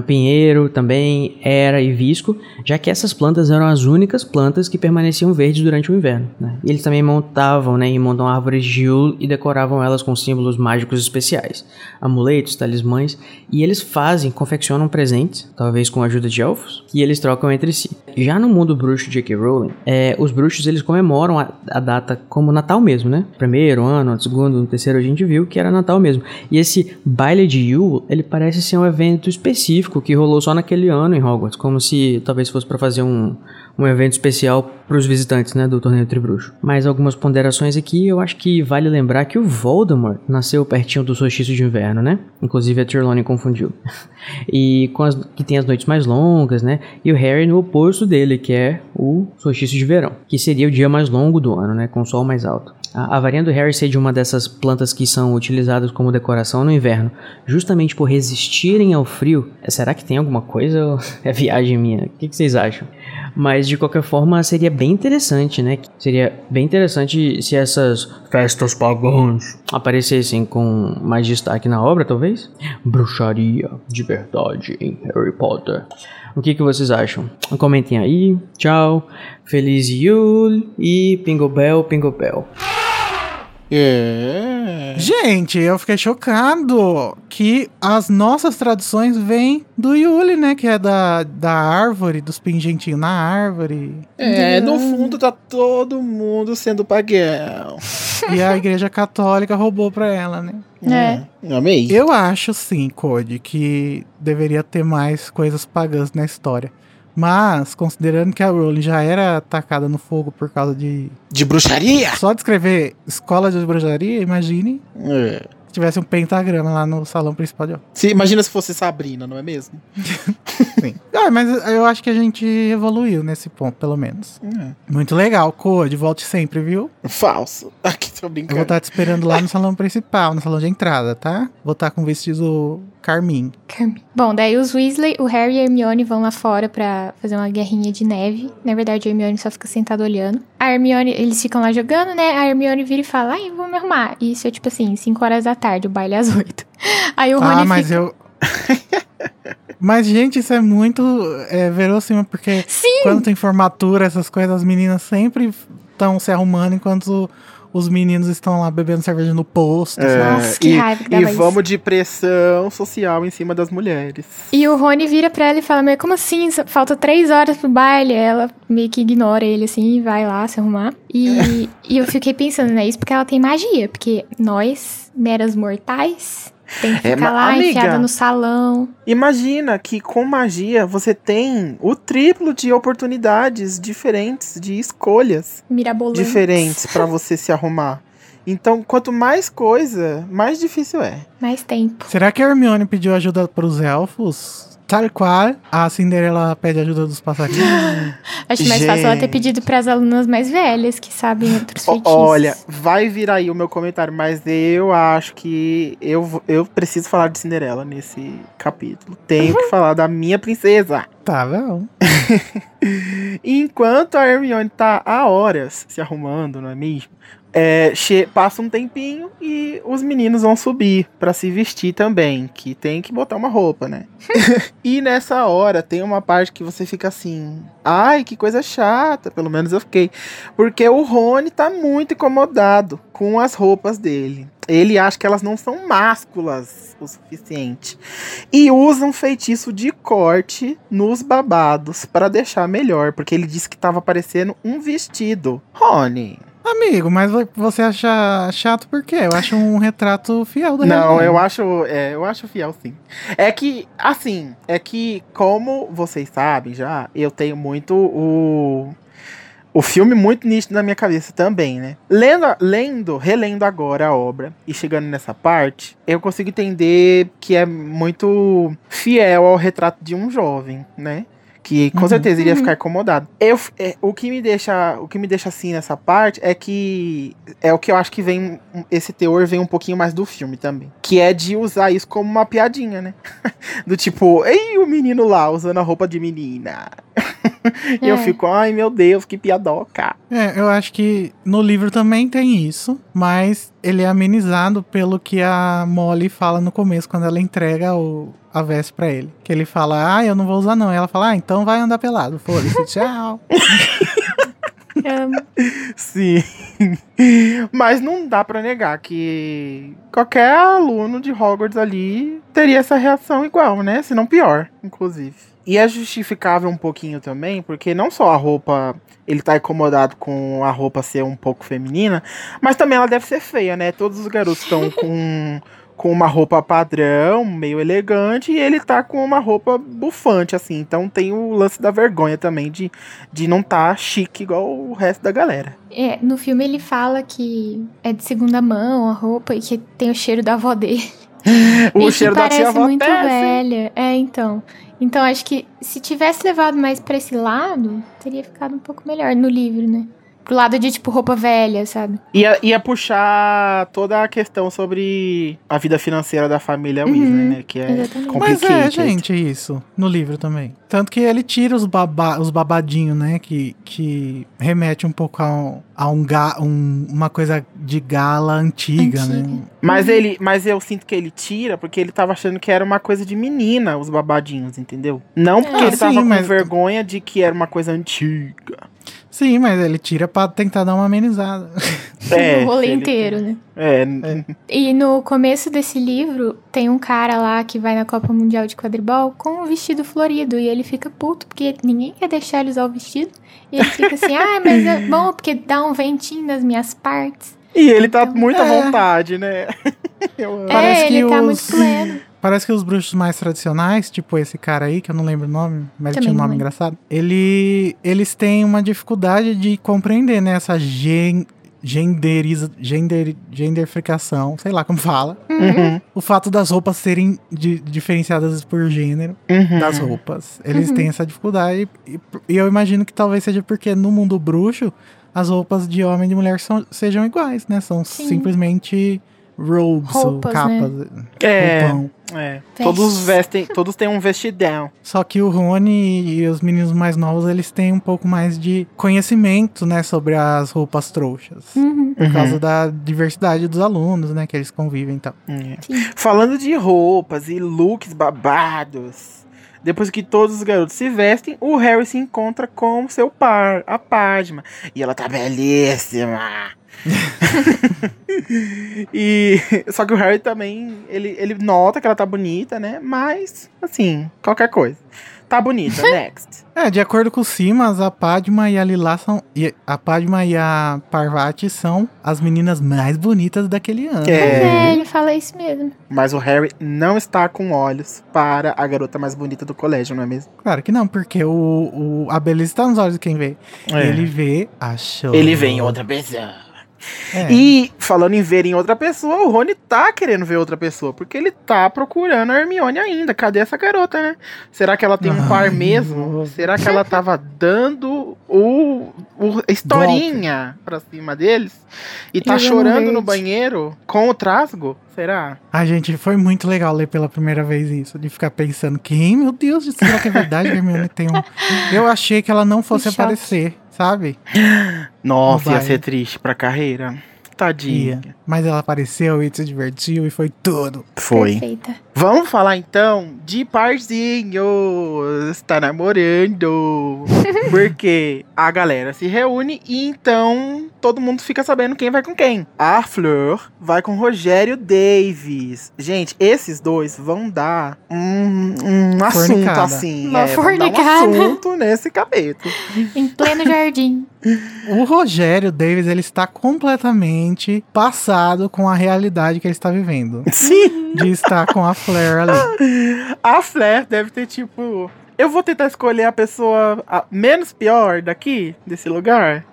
Pinheiro também era e visco, já que essas plantas eram as únicas plantas que permaneciam verdes durante o inverno. Né? Eles também montavam né, e montam árvores de Yule e decoravam elas com símbolos mágicos especiais amuletos, talismãs, e eles fazem, confeccionam presentes, talvez com a ajuda de elfos, e eles trocam entre si. Já no mundo bruxo de J.K. Rowling, é, os bruxos eles comemoram a, a, data como Natal mesmo, né? Primeiro ano, segundo, terceiro a gente viu que era Natal mesmo. E esse baile de Yule, ele parece ser um evento específico que rolou só naquele ano em Hogwarts, como se talvez fosse para fazer um um evento especial para os visitantes né, do torneio Tribruxo. Mas algumas ponderações aqui, eu acho que vale lembrar que o Voldemort nasceu pertinho do solstício de inverno, né? Inclusive a Trelawney confundiu. *laughs* e com as, que tem as noites mais longas, né? E o Harry no oposto dele, que é o solstício de verão, que seria o dia mais longo do ano, né? Com o sol mais alto. A, a varinha do Harry ser de uma dessas plantas que são utilizadas como decoração no inverno, justamente por resistirem ao frio, será que tem alguma coisa *laughs* é viagem minha? O que, que vocês acham? Mas de qualquer forma seria bem interessante, né? Seria bem interessante se essas festas pagãs aparecessem com mais destaque na obra, talvez? Bruxaria de verdade em Harry Potter. O que, que vocês acham? Comentem aí. Tchau. Feliz Yule e Pingo Bell, Pingo Bell. É. Gente, eu fiquei chocado que as nossas traduções vêm do Yule, né? Que é da, da árvore, dos pingentinhos na árvore. É, no fundo tá todo mundo sendo pagão. E a igreja católica roubou pra ela, né? É. Amei. Eu acho sim, Code, que deveria ter mais coisas pagãs na história. Mas, considerando que a Rowling já era atacada no fogo por causa de. De bruxaria? Só de escrever escola de bruxaria, imagine É. se tivesse um pentagrama lá no salão principal de Se, imagina se fosse Sabrina, não é mesmo? *laughs* Sim. Ah, mas eu acho que a gente evoluiu nesse ponto, pelo menos. É. Muito legal, Code, volte sempre, viu? Falso. *laughs* Aqui tô Eu vou brincando. estar te esperando lá no salão principal, no salão de entrada, tá? Vou estar com vestido carmim. Bom, daí os Weasley, o Harry e a Hermione vão lá fora pra fazer uma guerrinha de neve. Na verdade, a Hermione só fica sentada olhando. A Hermione, eles ficam lá jogando, né? A Hermione vira e fala, ai, vou me arrumar. E isso é tipo assim, 5 horas da tarde, o baile é às 8. *laughs* Aí o Rony Ah, mas fica... eu. *laughs* mas, gente, isso é muito é, verossímil, porque Sim! quando tem formatura, essas coisas, as meninas sempre estão se arrumando enquanto os meninos estão lá bebendo cerveja no posto. É? Nossa, que e, raiva que e dava isso. vamos de pressão social em cima das mulheres. E o Rony vira pra ela e fala, mas como assim? Falta três horas pro baile. Ela meio que ignora ele assim e vai lá se arrumar. E, *laughs* e eu fiquei pensando, né? Isso porque ela tem magia. Porque nós, meras mortais, tem que É, ficar ma- lá amiga. enfiada no salão. Imagina que com magia você tem o triplo de oportunidades diferentes, de escolhas Mirabolante. diferentes pra *laughs* você se arrumar. Então, quanto mais coisa, mais difícil é. Mais tempo. Será que a Hermione pediu ajuda pros elfos? Tal qual a Cinderela pede ajuda dos passarinhos. *laughs* Acho mais fácil ela ter Gente. pedido pras alunas mais velhas, que sabem outros feitiços. olha, vai vir aí o meu comentário, mas eu acho que eu, eu preciso falar de Cinderela nesse capítulo. Tenho que falar da minha princesa. Tá bom. *laughs* Enquanto a Hermione tá há horas se arrumando, não é mesmo? É, passa um tempinho e os meninos vão subir pra se vestir também, que tem que botar uma roupa, né? *laughs* e nessa hora tem uma parte que você fica assim, ai, que coisa chata, pelo menos eu fiquei, porque o Rony tá muito incomodado com as roupas dele. Ele acha que elas não são másculas o suficiente e usa um feitiço de corte nos babados pra deixar melhor, porque ele disse que tava parecendo um vestido. Rony, Amigo, mas vo- você acha chato por quê? Eu acho um retrato fiel da Não, eu acho, é, eu acho fiel sim. É que, assim, é que, como vocês sabem já, eu tenho muito o. O filme muito nítido na minha cabeça também, né? Lendo, lendo, relendo agora a obra e chegando nessa parte, eu consigo entender que é muito fiel ao retrato de um jovem, né? Que com Uhum. certeza iria Uhum. ficar incomodado. Eu, é, o que me deixa, o que me deixa assim nessa parte é que é o que eu acho que vem esse teor vem um pouquinho mais do filme também, que é de usar isso como uma piadinha, né? *laughs* Do tipo, ei, o menino lá usando a roupa de menina. *laughs* E eu É. fico, ai meu Deus, que piadoca. É, eu acho que no livro também tem isso, mas ele é amenizado pelo que a Molly fala no começo, quando ela entrega o, a veste pra ele. Que ele fala, ah, eu não vou usar não. E ela fala, ah, então vai andar pelado. Foda-se, *laughs* tchau. *laughs* Sim. Mas não dá pra negar que qualquer aluno de Hogwarts ali teria essa reação igual, né? Se não pior, inclusive. E é justificável um pouquinho também, porque não só a roupa, ele tá incomodado com a roupa ser um pouco feminina, mas também ela deve ser feia, né? Todos os garotos estão *laughs* com, com uma roupa padrão, meio elegante, e ele tá com uma roupa bufante, assim. Então tem o lance da vergonha também de, de não tá chique igual o resto da galera. É, no filme ele fala que é de segunda mão a roupa e que tem o cheiro da avó dele. *laughs* O e cheiro da parece tia avó muito desce. velha. É, então. Então acho que se tivesse levado mais pra esse lado, teria ficado um pouco melhor no livro, né? Pro lado de, tipo, roupa velha, sabe? Ia, ia puxar toda a questão sobre a vida financeira da família Uhum, Weasley, né? Que é exatamente. Mas é, gente, isso. No livro também. Tanto que ele tira os, baba os babadinhos, né? Que, que remete um pouco a, um, a um ga um- uma coisa de gala antiga, né? Antiga. Mas ele, mas eu sinto que ele tira porque ele tava achando que era uma coisa de menina, os babadinhos, entendeu? Não porque Ah, ele tava sim, com mas- vergonha de que era uma coisa antiga. Sim, mas ele tira pra tentar dar uma amenizada. É, *laughs* o rolê ele- inteiro, né? É, E no começo desse livro, tem um cara lá que vai na Copa Mundial de Quadribol com um vestido florido. E ele fica puto, porque ninguém quer deixar ele usar o vestido. E ele fica assim, *laughs* ah, mas é bom porque dá um ventinho nas minhas partes. E ele tá muito à É. vontade, né? *laughs* Eu amo. Parece é, que ele tá os- muito pleno. Parece que os bruxos mais tradicionais, tipo esse cara aí, que eu não lembro o nome, mas tinha um nome engraçado, ele, eles têm uma dificuldade de compreender, né, essa gen, genderiza, gender, genderificação, sei lá como fala. Uhum, O fato das roupas serem di- diferenciadas por gênero uhum. das roupas. Eles Uhum. têm essa dificuldade e, e eu imagino que talvez seja porque no mundo bruxo as roupas de homem e de mulher são, sejam iguais, né? São Sim. simplesmente robes ou Roupas, capas. É, roupão. É. Todos vestem, todos têm um vestidão. Só que o Rony e os meninos mais novos, eles têm um pouco mais de conhecimento, né, sobre as roupas trouxas. Uhum. Por causa da diversidade dos alunos, né, que eles convivem e tal. É. Falando de roupas e looks babados, depois que todos os garotos se vestem, o Harry se encontra com seu par, a Padma. E ela tá belíssima. *laughs* e só que o Harry também, ele, ele nota que ela tá bonita, né? Mas, assim, qualquer coisa. Tá bonita, *laughs* next. É, de acordo com o Simas, a Padma e a Lila são. e a Padma e a Parvati são as meninas mais bonitas daquele ano. É. É, ele fala isso mesmo. Mas o Harry não está com olhos para a garota mais bonita do colégio, não é mesmo? Claro que não, porque o, o- a beleza está nos olhos de quem vê. É. Ele vê a show. Ele vem em outra pessoa. É. E falando em ver em outra pessoa, o Rony tá querendo ver outra pessoa, porque ele tá procurando a Hermione ainda. Cadê essa garota, né? Será que ela tem um Ai, par mesmo? nossa. Será que ela tava dando o, o a historinha pra cima deles? E tá Jogando chorando no banheiro com o trasgo? Será? A gente foi muito legal ler pela primeira vez isso, de ficar pensando, quem, meu Deus, será que é verdade que a Hermione tem um... Eu achei que ela não fosse aparecer, sabe? Nossa, ia ser triste pra carreira. Tadinha. Ia. Mas ela apareceu e se divertiu e foi tudo. Foi. Perfeita. Vamos falar então de parzinhos. Tá namorando. *laughs* Porque a galera se reúne e então todo mundo fica sabendo quem vai com quem. A Fleur vai com Rogério Davis. Gente, esses dois vão dar um, um assunto Fornicada. assim. Uma é, vão dar um fornicada. assunto nesse capítulo. Em pleno jardim. O Rogério Davis, ele está completamente passado com a realidade que ele está vivendo. Sim. De estar com a Flair ali. *laughs* A Flair deve ter tipo. Eu vou tentar escolher a pessoa a- menos pior daqui, desse lugar.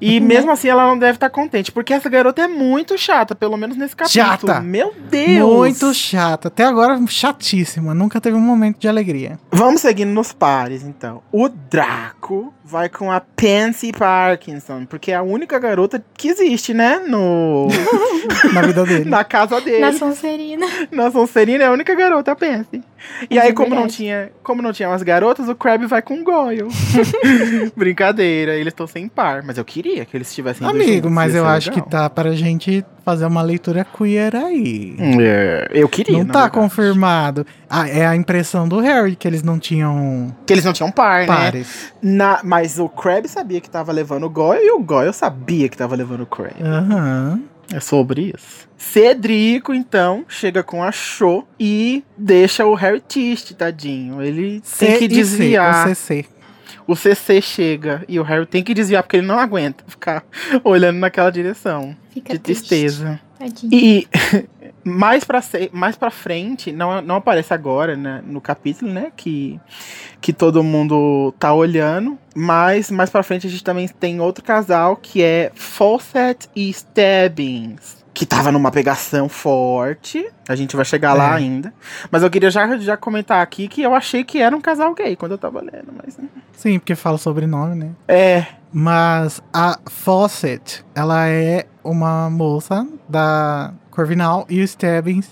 E *laughs* mesmo assim ela não deve estar contente, porque essa garota é muito chata, pelo menos nesse capítulo. Chata. Meu Deus! Muito chata. Até agora, chatíssima. Nunca teve um momento de alegria. Vamos seguindo nos pares, então. O Draco vai com a Pansy Parkinson, porque é a única garota que existe, né? No... *laughs* Na vida dele. Na casa dele. Na Sonserina. Na Sonserina é a única garota, pense. E Mas aí, é como não, tinha, como não tinha umas garotas, o Crab vai com o Goyle. *laughs* Brincadeira, eles estão sem par. Mas eu queria que eles estivessem Amigo, juntos, mas eu ser acho legal. que tá pra gente fazer uma leitura queer aí. É, eu queria. Não tá verdade. confirmado. Ah, é a impressão do Harry que eles não tinham Que eles não tinham par, né? pares. Na, mas o Crab sabia que tava levando o Goyle e o Goyle sabia que tava levando o Crab. Aham. É sobre isso. Cedrico, então, chega com a Cho e deixa o Harry triste, tadinho. Ele tem C que e C, desviar. o CC. O CC chega e o Harry tem que desviar porque ele não aguenta ficar *laughs* olhando naquela direção Fica de triste. tristeza. Tadinho. E *laughs* mais pra, se- mais pra frente, não, não aparece agora né, no capítulo, né? Que, que todo mundo tá olhando. Mas mais pra frente a gente também tem outro casal que é Fawcett e Stebbins. Que tava numa pegação forte. A gente vai chegar lá É. ainda. Mas eu queria já, já comentar aqui que eu achei que era um casal gay quando eu tava lendo. Mas Sim, porque fala sobrenome, né? é. Mas a Fawcett, ela é uma moça da Corvinal e o Stebbins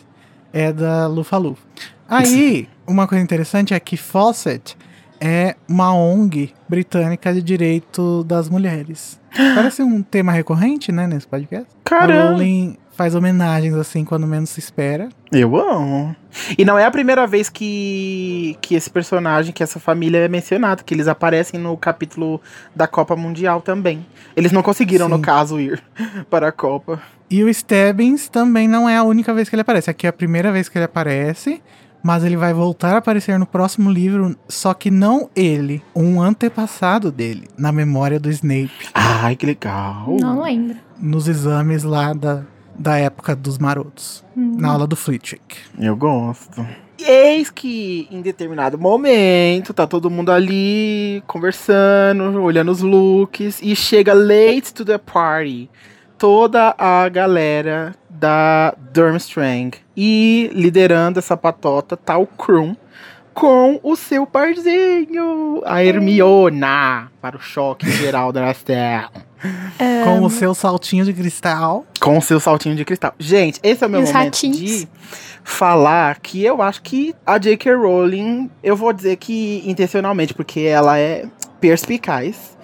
é da Lufa-Lufa. Aí, *laughs* uma coisa interessante é que Fawcett é uma ONG britânica de direito das mulheres. *gasps* Parece um tema recorrente, né, nesse podcast. A Caramba. Rowling faz homenagens assim quando menos se espera. Eu amo. E não é a primeira vez que, que esse personagem, que essa família é mencionado, que eles aparecem no capítulo da Copa Mundial também. Eles não conseguiram, Sim. no caso, ir *laughs* para a Copa. E o Stebbins também não é a única vez que ele aparece. Aqui é a primeira vez que ele aparece, mas ele vai voltar a aparecer no próximo livro, só que não ele, um antepassado dele, na memória do Snape, Ai, que legal. Não lembro. nos exames lá da, da época dos marotos, Hum. na aula do Flitwick. Eu gosto. E Eis que em determinado momento tá todo mundo ali conversando, olhando os looks e chega late to the party toda a galera da Durmstrang e liderando essa patota tá o Krum com o seu parzinho, a Hermiona, para o choque *laughs* geral da terra. Com o seu saltinho de cristal. Com o seu saltinho de cristal. Gente, esse é o meu os momento ratinhos. de falar que eu acho que a J.K. Rowling, eu vou dizer que intencionalmente, porque ela é perspicaz,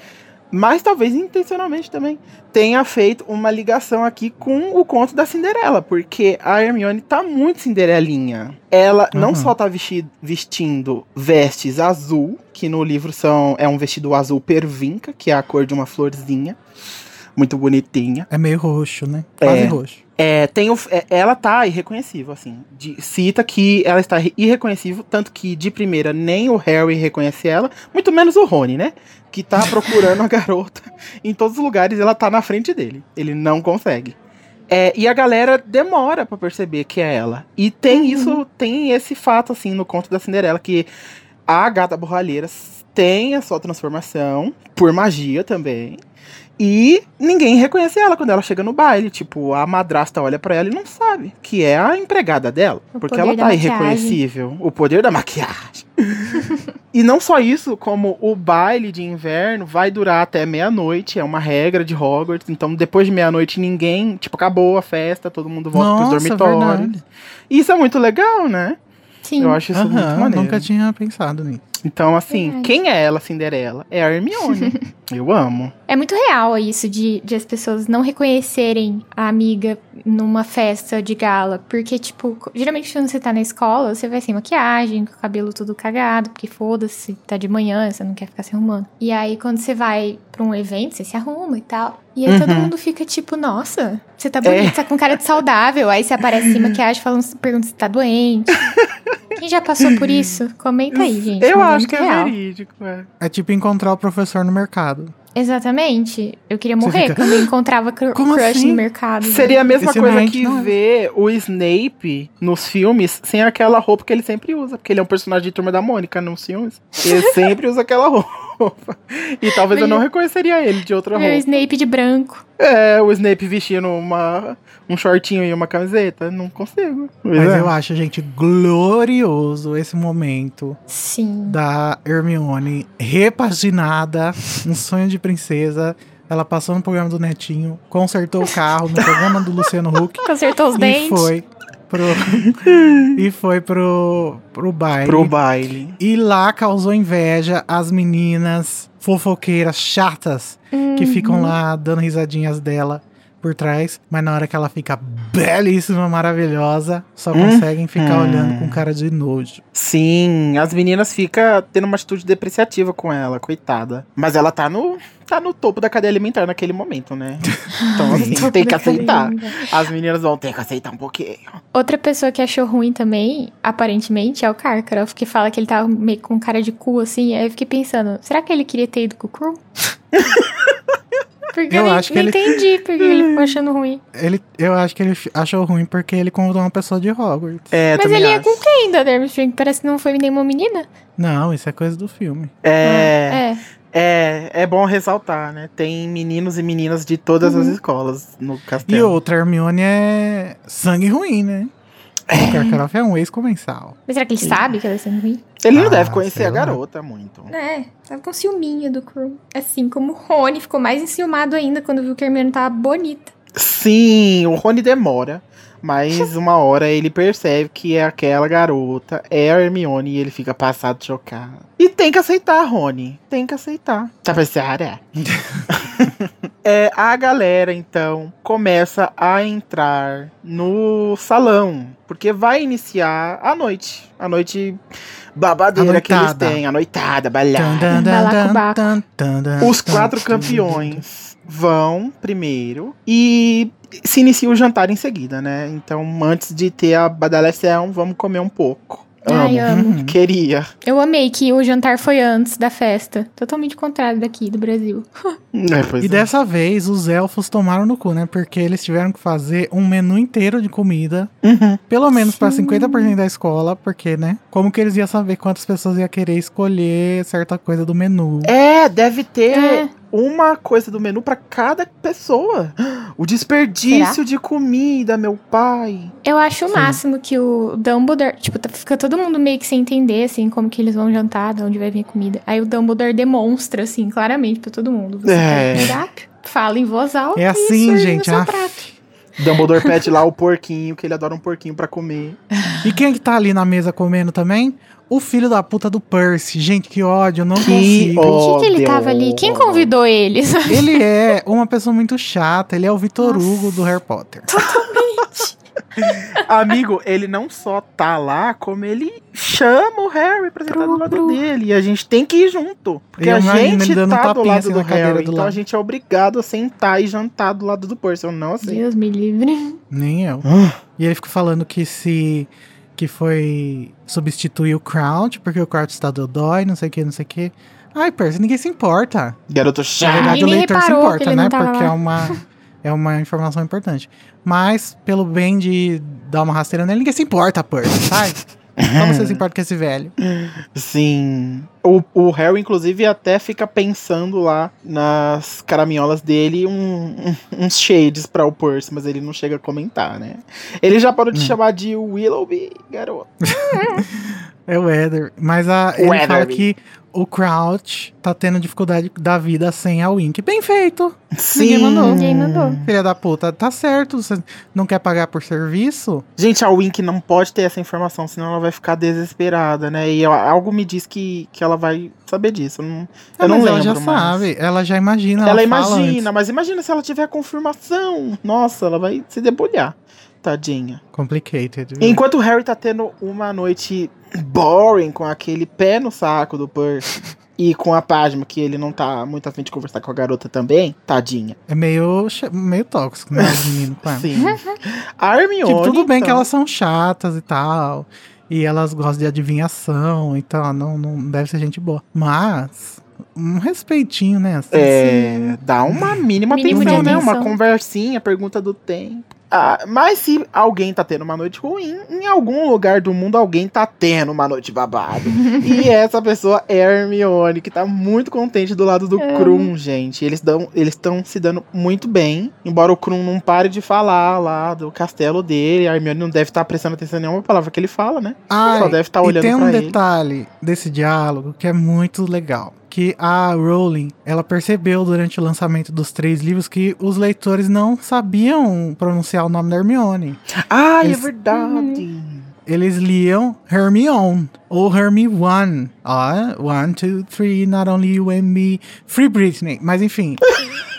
mas talvez intencionalmente também, tenha feito uma ligação aqui com o conto da Cinderela, porque a Hermione tá muito Cinderelinha. Ela não Uhum. só tá vesti- vestindo vestes azul, que no livro são é um vestido azul pervinca, que é a cor de uma florzinha, muito bonitinha. É meio roxo, né? Quase É. roxo. É, tem o, é, ela tá irreconhecível, assim. De- cita que ela está irreconhecível, tanto que de primeira nem o Harry reconhece ela, muito menos o Rony, né? Que tá procurando a *laughs* garota em todos os lugares, ela tá na frente dele. Ele não consegue. É, e a galera demora pra perceber que é ela. E tem isso, tem esse fato, assim, no conto da Cinderela, que a gata borralheira tem a sua transformação, por magia também. E ninguém reconhece ela quando ela chega no baile. Tipo, a madrasta olha pra ela e não sabe que é a empregada dela. O porque ela tá maquiagem. irreconhecível. O poder da maquiagem. *laughs* e não só isso, como o baile de inverno vai durar até meia-noite. É uma regra de Hogwarts. Então, depois de meia-noite, ninguém. Tipo, acabou a festa, todo mundo volta Nossa, pros dormitórios. verdade. Isso é muito legal, né? Sim. Eu acho isso muito Aham, maneiro. nunca tinha pensado nisso. Então, assim, Verdade. quem é ela, Cinderela? É a Hermione. *laughs* Eu amo. É muito real isso de, de as pessoas não reconhecerem a amiga numa festa de gala. Porque, tipo, geralmente quando você tá na escola, você vai sem maquiagem, com o cabelo tudo cagado, porque foda-se, tá de manhã, você não quer ficar se arrumando. E aí, quando você vai pra um evento, você se arruma e tal. E aí todo Uhum. mundo fica tipo, nossa, você tá bonito, tá com cara de saudável. Aí você aparece sem maquiagem, falando, pergunta se tá doente. *laughs* Quem já passou por isso? Comenta aí, gente. Eu acho que é real. verídico, é. É tipo encontrar o professor no mercado. Exatamente. Eu queria morrer fica, quando eu encontrava cru- Como crush assim? no mercado. Seria a mesma Esse coisa é que não é. ver o Snape nos filmes sem aquela roupa que ele sempre usa. Porque ele é um personagem de Turma da Mônica nos filmes. Ele sempre usa aquela roupa. E talvez eu não reconheceria ele de outra Meu roupa. Snape de branco. É, o Snape vestindo uma, um shortinho e uma camiseta. Não consigo. Pois Mas é. eu acho, gente, glorioso esse momento Sim. da Hermione repaginada, um sonho de princesa. Ela passou no programa do Netinho, consertou o carro no programa do Luciano Huck *laughs* Consertou os e dentes. foi pro *laughs* e foi pro pro baile. Pro baile. E lá causou inveja às meninas fofoqueiras chatas que Uhum. ficam lá dando risadinhas dela por trás, mas na hora que ela fica belíssima, maravilhosa, só Hum. conseguem ficar Hum. olhando com cara de nojo. Sim, as meninas ficam tendo uma atitude depreciativa com ela, coitada. Mas ela tá no, tá no topo da cadeia alimentar naquele momento, né? *laughs* Então, assim, tem que aceitar. As meninas vão ter que aceitar um pouquinho. Outra pessoa que achou ruim também, aparentemente, é o Karkaroff, que fala que ele tava meio com cara de cu, assim. Aí eu fiquei pensando, será que ele queria ter ido com o Crew? *laughs* Porque Eu eu, nem, acho que não ele- entendi porque ele ficou achando ruim. Ele, eu acho que ele achou ruim porque ele convidou uma pessoa de Hogwarts. É, Mas ele ia acho. com quem da Durmstrang? Parece que não foi nenhuma menina. Não, isso é coisa do filme. É, É. é, é bom ressaltar, né? Tem meninos e meninas de todas Uhum. as escolas no E castelo. outra, Hermione é sangue ruim, né? O Karkaroff é um ex-comensal. Mas será que ele sabe que ela é sendo ruim? Ele não Ah, deve conhecer a garota muito. É, tava com ciúminho do Crew. Assim como o Rony ficou mais enciumado ainda quando viu que a Hermione tava bonita. Sim, o Rony demora. Mas uma hora ele percebe que é aquela garota, é a Hermione, e ele fica passado chocado. E tem que aceitar, Rony. Tem que aceitar. Tá pensando? *laughs* É. é, a galera, então, começa a entrar no salão. Porque vai iniciar a noite. A noite babadeira A que eles têm. A noitada, balada. Tan, Os quatro campeões vão primeiro e se inicia o jantar em seguida, né? Então, antes de ter a badalação, vamos comer um pouco. Ai, Amo. amo. Uhum. Queria. Eu amei que o jantar foi antes da festa. Totalmente contrário daqui, do Brasil. *laughs* É, pois E é. dessa vez os elfos tomaram no cu, né? Porque eles tiveram que fazer um menu inteiro de comida, Uhum. pelo menos pra Sim. 50% da escola, porque, né? Como que eles iam saber quantas pessoas iam querer escolher certa coisa do menu? É, deve ter É. uma coisa do menu pra cada pessoa. *gasps* O desperdício de comida, meu pai. Eu acho o Sim. máximo que o Dumbledore, tipo, tá- fica todo mundo meio que sem entender, assim, como que eles vão jantar, de onde vai vir a comida. Aí o Dumbledore demonstra, assim, claramente pra todo mundo. Você É. o cardápio, *laughs* fala em voz alta É assim, gente, no seu ah. prato. Dumbledore pede lá o porquinho, que ele adora um porquinho pra comer. E quem que tá ali na mesa comendo também? O filho da puta do Percy. Gente, que ódio, eu não Que consigo. Por que, que ele tava ali? Quem convidou eles? Ele é uma pessoa muito chata. Ele é o Vitor Hugo do Harry Potter. Amigo, ele não só tá lá, como ele chama o Harry pra sentar do lado dele. E a gente tem que ir junto. Porque a gente tá do lado assim do na Harry. do Então a lado. gente é obrigado a sentar e jantar do lado do Percy. Eu não aceito. Deus me livre. Nem eu. E ele fica falando que se. que foi substituir o Crouch, porque o Crouch está dodói, não sei o que, não sei o que. Ai, Percy, ninguém se importa. Garoto Na chato. verdade, o leitor se importa, ele né? Porque lá. é uma, *laughs* é uma informação importante. Mas, pelo bem de dar uma rasteira nele, ninguém se importa, Percy, sai. *laughs* Como você se importa com esse velho? Sim. O, o Harry, inclusive, até fica pensando lá nas caraminholas dele um, um- uns shades pra o Percy, mas ele não chega a comentar, né? Ele já parou de chamar de Willoughby, garoto. *laughs* É o Eder. Mas a, ele Weatherby. fala que o Crouch tá tendo dificuldade da vida sem a Wink. Bem feito! Ninguém mandou. Ninguém mandou. Filha da puta, tá certo. Você não quer pagar por serviço? Gente, a Wink não pode ter essa informação, senão ela vai ficar desesperada, né? E ela- algo me diz que, que ela vai saber disso. Eu não, eu Ah, não mas lembro ela já mais. sabe. Ela já imagina. Ela, Ela, imagina, mas imagina se ela tiver confirmação. Nossa, ela vai se debulhar. Tadinha. Complicated. Enquanto o Harry tá tendo uma noite boring com aquele pé no saco do Percy *laughs* e com a Padma, que ele não tá muito afim de conversar com a garota também, tadinha. É meio, meio tóxico, né? Os meninos com ela. Sim. A Hermione. Tipo, tudo bem que então, elas são chatas e tal. E elas gostam de adivinhação, então não, não deve ser gente boa. Mas, um respeitinho, né? Assim, É, dá uma mínima atenção, né? Uma conversinha, pergunta do tempo. Ah, mas se alguém tá tendo uma noite ruim, em algum lugar do mundo alguém tá tendo uma noite babado. *laughs* e essa pessoa é a Hermione, que tá muito contente do lado do Amo. Krum, gente. Eles dão, eles estão se dando muito bem. Embora o Krum não pare de falar lá do castelo dele, a Hermione não deve estar prestando atenção em nenhuma palavra que ele fala, né? Ai, Só deve estar e olhando tem um pra ele. detalhe desse diálogo que é muito legal. Que a Rowling, ela percebeu durante o lançamento dos três livros que os leitores não sabiam pronunciar o nome da Hermione. Ah, é Eles- verdade. Eles liam Hermione ou Hermione. Ó, one, two, three, not only you and me. Free Britney. Mas enfim. *laughs*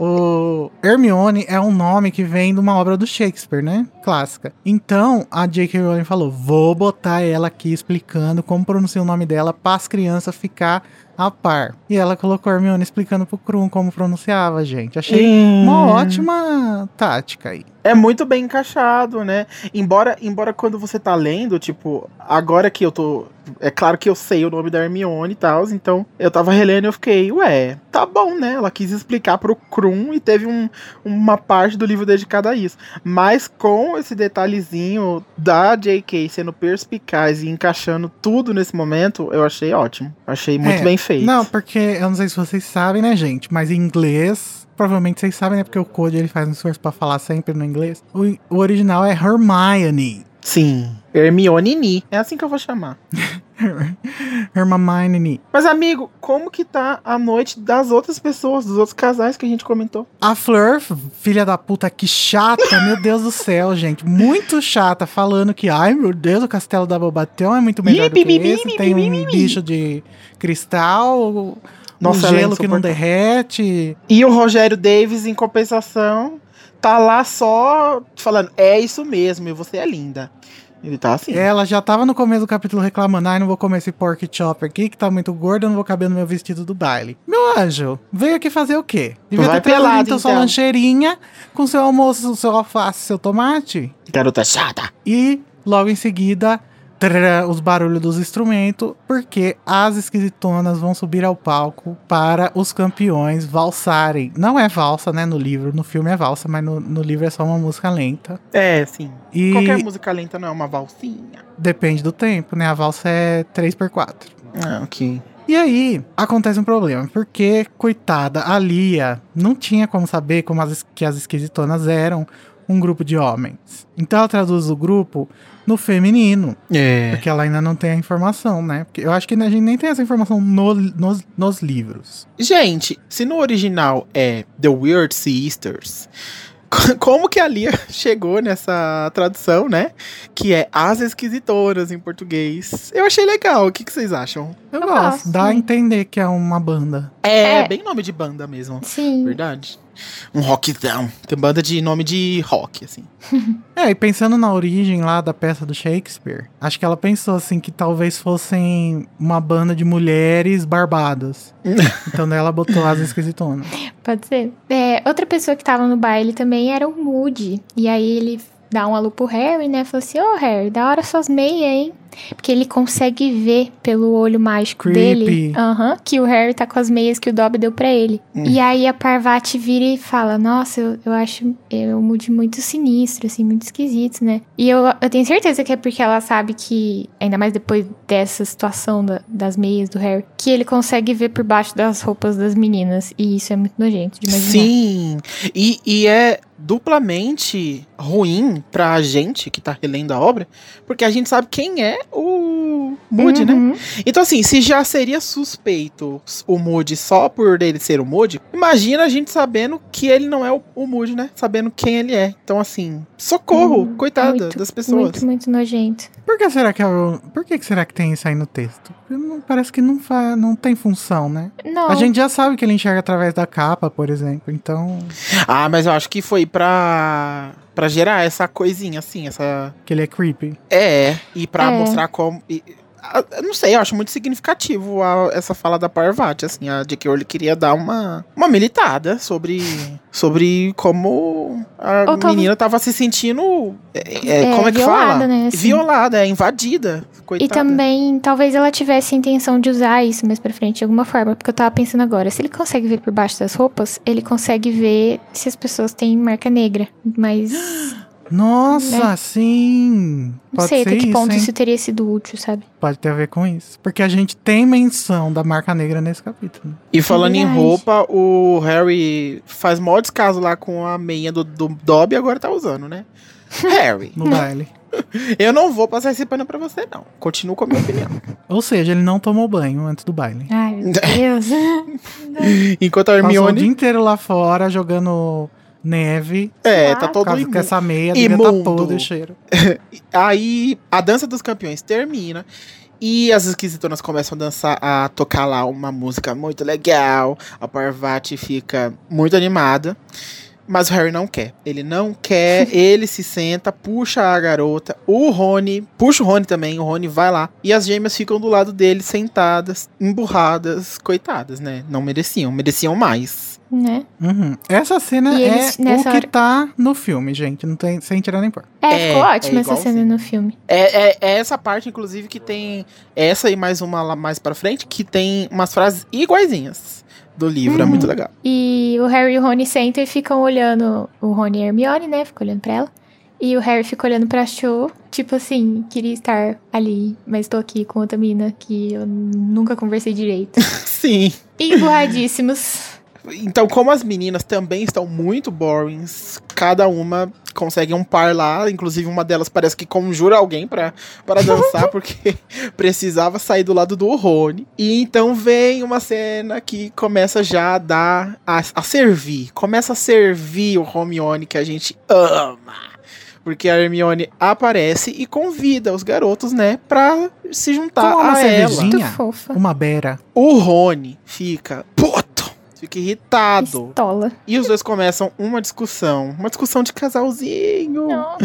O Hermione é um nome que vem de uma obra do Shakespeare, né? Clássica. Então, a J.K. Rowling falou: vou botar ela aqui explicando como pronunciar o nome dela para as crianças ficar a par. E ela colocou a Hermione explicando pro Krum como pronunciava, gente. Achei uma Hum. ótima tática aí. É muito bem encaixado, né? Embora, embora quando você tá lendo, tipo, agora que eu tô. É claro que eu sei o nome da Hermione e tal, então eu tava relendo e eu fiquei, ué, tá bom, né? Ela quis explicar pro Krum e teve um- uma parte do livro dedicada a isso. Mas com esse detalhezinho da J.K. sendo perspicaz e encaixando tudo nesse momento, eu achei ótimo. Achei muito É, bem feito. Não, porque eu não sei se vocês sabem, né, gente? Mas em inglês, provavelmente vocês sabem, né? Porque o Code ele faz um esforço pra falar sempre no inglês. O, o original é Hermione. Sim. Hermione Ni. É assim que eu vou chamar. *laughs* Hermione. Mas, amigo, como que tá a noite das outras pessoas, dos outros casais que a gente comentou? A Fleur, filha da puta, que chata, meu Deus do céu, gente. Muito chata, falando que, ai meu Deus, o castelo da Bobatão é muito melhor do que esse. Tem um bi, bi. bicho de cristal, Nossa, um é gelo que não derrete. E o Rogério Davis, em compensação, tá lá só falando, é isso mesmo, e você é linda. Ele tá assim. Ela já tava no começo do capítulo reclamando: ai, não vou comer esse pork chop aqui, que tá muito gordo, eu não vou caber no meu vestido do baile. Meu anjo, veio aqui fazer o quê? Devia Vai ter pelado, então sua então. lancheirinha com seu almoço, seu alface, seu tomate. Garota chata. E logo em seguida, trará os barulhos dos instrumentos, porque as esquisitonas vão subir ao palco para os campeões valsarem. Não é valsa, né, no livro, no filme é valsa, mas no, no livro é só uma música lenta. É, sim. E Qualquer música lenta não é uma valsinha. depende do tempo, né? A valsa é 3x4. Ah, ok. E aí, acontece um problema, porque, coitada, a Lia não tinha como saber como as, que as esquisitonas eram um grupo de homens. Então ela traduz o grupo no feminino, É. porque ela ainda não tem a informação, né? Porque eu acho que a gente nem tem essa informação no- nos, nos livros. Gente, se no original é The Weird Sisters, como que a Lia *laughs* chegou nessa tradução, né? Que é As Esquisitoras em português. Eu achei legal. O que, que vocês acham? Eu, Eu gosto, gosto. dá a entender que é uma banda. É, É. bem nome de banda mesmo. Sim. Verdade. Um rockzão. Tem banda de nome de rock, assim. *laughs* É, e pensando na origem lá da peça do Shakespeare, acho que ela pensou assim que talvez fossem uma banda de mulheres barbadas. *laughs* então daí ela botou as esquisitonas. Pode ser. É, outra pessoa que tava no baile também era o Moody. E aí ele dá um alô pro Harry, né? Falou assim: Ô Harry, da hora suas meias, hein? Porque ele consegue ver pelo olho mágico Creepy. dele aham, que o Harry tá com as meias que o Dobby deu pra ele. E aí a Parvati vira e fala: Nossa, eu, eu acho o Moody muito sinistro, assim, muito esquisito, né? E eu, eu tenho certeza que é porque ela sabe que, ainda mais depois dessa situação da- das meias do Harry, que ele consegue ver por baixo das roupas das meninas. E isso é muito nojento de imaginar. Sim. E, e é duplamente ruim pra gente que tá relendo a obra, porque a gente sabe quem é o Moody, né? Uhum. Então, assim, se já seria suspeito o Moody só por ele ser o Moody, imagina a gente sabendo que ele não é o, o Moody, né? Sabendo quem ele é. Então, assim, socorro, Hum, coitada muito, das pessoas. Muito, muito nojento. Por que será que é o... Por que será que tem isso aí no texto? Parece que não, fa... não tem função, né? Não. A gente já sabe que ele enxerga através da capa, por exemplo. Então, Ah, mas eu acho que foi pra, pra gerar essa coisinha, assim, essa. que ele é creepy. É, e pra É. mostrar como. e- eu não sei, eu acho muito significativo a- essa fala da Parvati, assim, a J.K. Rowling queria dar uma, uma militada sobre, sobre como a Ou menina tava se sentindo, é, é, É, como é que violada, fala? né, assim. Violada, é, invadida, coitada. E também, talvez ela tivesse a intenção de usar isso mais pra frente de alguma forma. Porque eu tava pensando agora, se ele consegue ver por baixo das roupas, ele consegue ver se as pessoas têm marca negra. Mas *gasps* Nossa, Né? sim! não sei ser até que isso, ponto hein? isso teria sido útil, sabe? Pode ter a ver com isso. Porque a gente tem menção da marca negra nesse capítulo. E falando em verdade. roupa, o Harry faz mó descaso lá com a meia do, do Dobby e agora tá usando, né? *laughs* Harry, No baile. *laughs* eu não vou passar esse pano pra você, não. Continuo com a minha opinião. *laughs* Ou seja, ele não tomou banho antes do baile. Ai, meu Deus. Enquanto a Passou o dia Hermione. inteiro lá fora jogando neve. É, tá Por todo causa que imundo. essa meia Imundo. podre o cheiro. *laughs* Aí a dança dos campeões termina. E as esquisitonas começam a dançar, a tocar lá uma música muito legal. A Parvati fica muito animada. Mas o Harry não quer. Ele não quer, *laughs* ele se senta, puxa a garota. O Rony, puxa o Rony também, o Rony vai lá. E as gêmeas ficam do lado dele, sentadas, emburradas, coitadas, né? Não mereciam, mereciam mais. Né? Uhum. Essa cena é eles, nessa o que hora- tá no filme, gente. Não tem, sem tirar nem pôr. É, É, ficou é ótima essa cena no filme. É, é- é essa parte, inclusive, que tem essa e mais uma lá mais pra frente, que tem umas frases iguaizinhas do livro. É Uhum. muito legal. E o Harry e o Rony sentam e ficam olhando o Rony e a Hermione, né? Ficam olhando pra ela. E o Harry fica olhando pra Cho, tipo assim, queria estar ali, mas tô aqui com outra mina que eu nunca conversei direito. *laughs* Sim. E emburradíssimos. Então, como as meninas também estão muito borings, cada uma consegue um par lá. Inclusive, uma delas parece que conjura alguém pra, pra dançar, *laughs* porque *laughs* precisava sair do lado do Rony. E então vem uma cena que começa já a dar. a, a servir. Começa a servir o Hermione que a gente ama. Porque a Hermione aparece e convida os garotos, né, pra se juntar Tomar uma a ela. cervejinha. Muito fofa. Uma beira. O Rony fica puto, fica irritado. Pistola. E os dois começam uma discussão. Uma discussão de casalzinho. Não.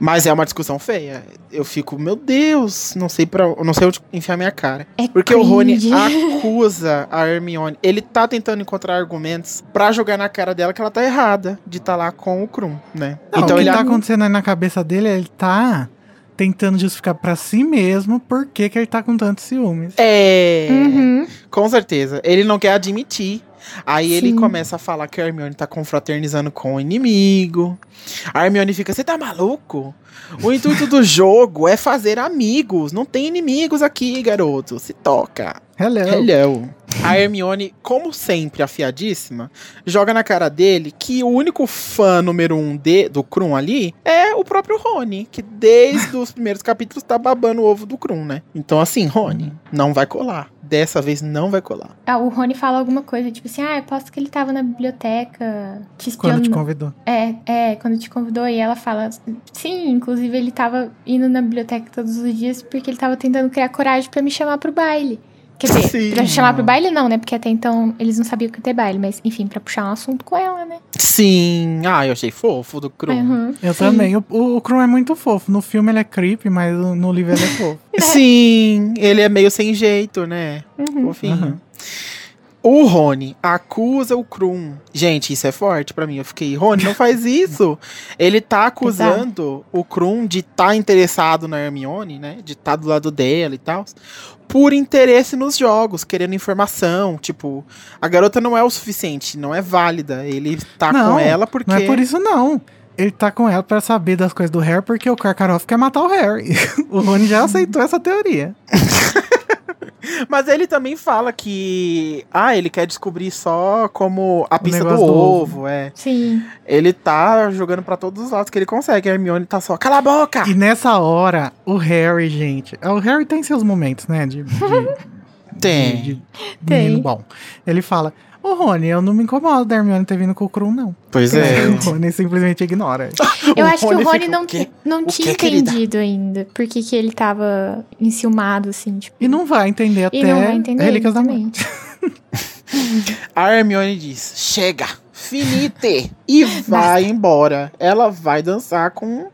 Mas é uma discussão feia. Eu fico, meu Deus, não sei para, não sei onde enfiar minha cara. É Porque o Rony cringe. acusa a Hermione. Ele tá tentando encontrar argumentos pra jogar na cara dela que ela tá errada de estar lá com o Krum, né? Não, então o que ele tá acontecendo aí na cabeça dele, ele tá tentando justificar pra si mesmo por que, que ele tá com tantos ciúmes. É. Uhum. Com certeza. Ele não quer admitir. Aí ele Sim. começa a falar que a Hermione tá confraternizando com o inimigo. A Hermione fica, você tá maluco? O intuito do *laughs* jogo é fazer amigos. Não tem inimigos aqui, garoto. Se toca. Hello. Hello. A Hermione, como sempre, afiadíssima, joga na cara dele que o único fã número um de, do Krum ali é o próprio Rony, que desde os primeiros capítulos tá babando o ovo do Krum, né? Então, assim, Rony, não vai colar. Dessa vez não vai colar. Ah, o Rony fala alguma coisa, tipo assim, ah, eu posso que ele tava na biblioteca te Quando te espionando. convidou. É, é, quando te convidou e ela fala, sim, inclusive ele tava indo na biblioteca todos os dias porque ele tava tentando criar coragem pra me chamar pro baile. Quer dizer, Sim. pra chamar pro baile não, né? Porque até então eles não sabiam que ia ter baile, mas enfim, pra puxar um assunto com ela, né? Sim. Ah, eu achei fofo do Krum. Uhum, Eu sim. também. O, o, o Krum é muito fofo. No filme ele é creepy, mas no livro ele é fofo. *laughs* Sim, ele é meio sem jeito, né? Uhum. Fofinho. Uhum. O Rony acusa o Krum. Gente, isso é forte pra mim. Eu fiquei, Rony, não faz isso. *laughs* Ele tá acusando o Krum de estar tá interessado na Hermione, né? De estar tá do lado dela e tal. Por interesse nos jogos, querendo informação. Tipo, a garota não é o suficiente, não é válida. Ele tá não, com ela porque. Não é por isso, não ele tá com ela para saber das coisas do Harry porque o Karkaroff quer matar o Harry. *laughs* o Rony já aceitou essa teoria. *laughs* Mas ele também fala que. Ah, ele quer descobrir só como a pista do, do, ovo, é. Sim. Ele tá jogando para todos os lados que ele consegue. A Hermione tá só, cala a boca! E nessa hora, o Harry, gente. O Harry tem seus momentos, né? De. de *laughs* tem. De, de tem. bom. Ele fala. Ô, Rony, eu não me incomodo da Hermione ter vindo com o Krum, não. Pois é. *laughs* O Rony simplesmente ignora. *laughs* eu acho que o Rony não, não tinha entendido ainda por que, que ele tava enciumado, assim. Tipo... E não vai entender até e não vai entender Relíquias da Morte. *laughs* A Hermione diz, chega, finite, e vai embora. Ela vai dançar com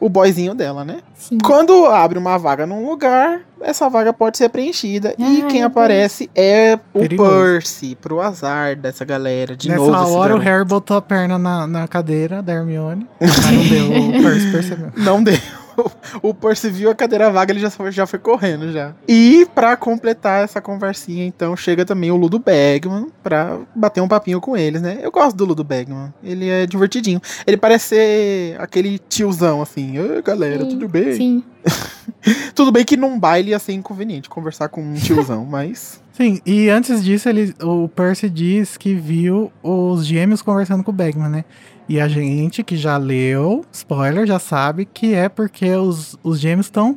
o boyzinho dela, né? Sim. Quando abre uma vaga num lugar, essa vaga pode ser preenchida. Ai, e quem aparece é o Perigoso. Percy, pro azar dessa galera. De Nessa novo. Nessa hora o Harry botou a perna na, na cadeira da Hermione. *laughs* Mas não deu, o Percy percebeu. Não deu. *laughs* o Percy viu a cadeira vaga, ele já, já foi correndo já. E para completar essa conversinha, então, chega também o Ludo Bagman pra bater um papinho com eles, né? Eu gosto do Ludo Bagman. Ele é divertidinho. Ele parece ser aquele tiozão, assim. Oi, galera, sim, tudo bem? Sim. *laughs* tudo bem que num baile ia ser inconveniente conversar com um tiozão, *laughs* mas... Sim, e antes disso, ele, o Percy diz que viu os gêmeos conversando com o Bagman, né? E a gente que já leu, spoiler, já sabe que é porque os, os gêmeos estão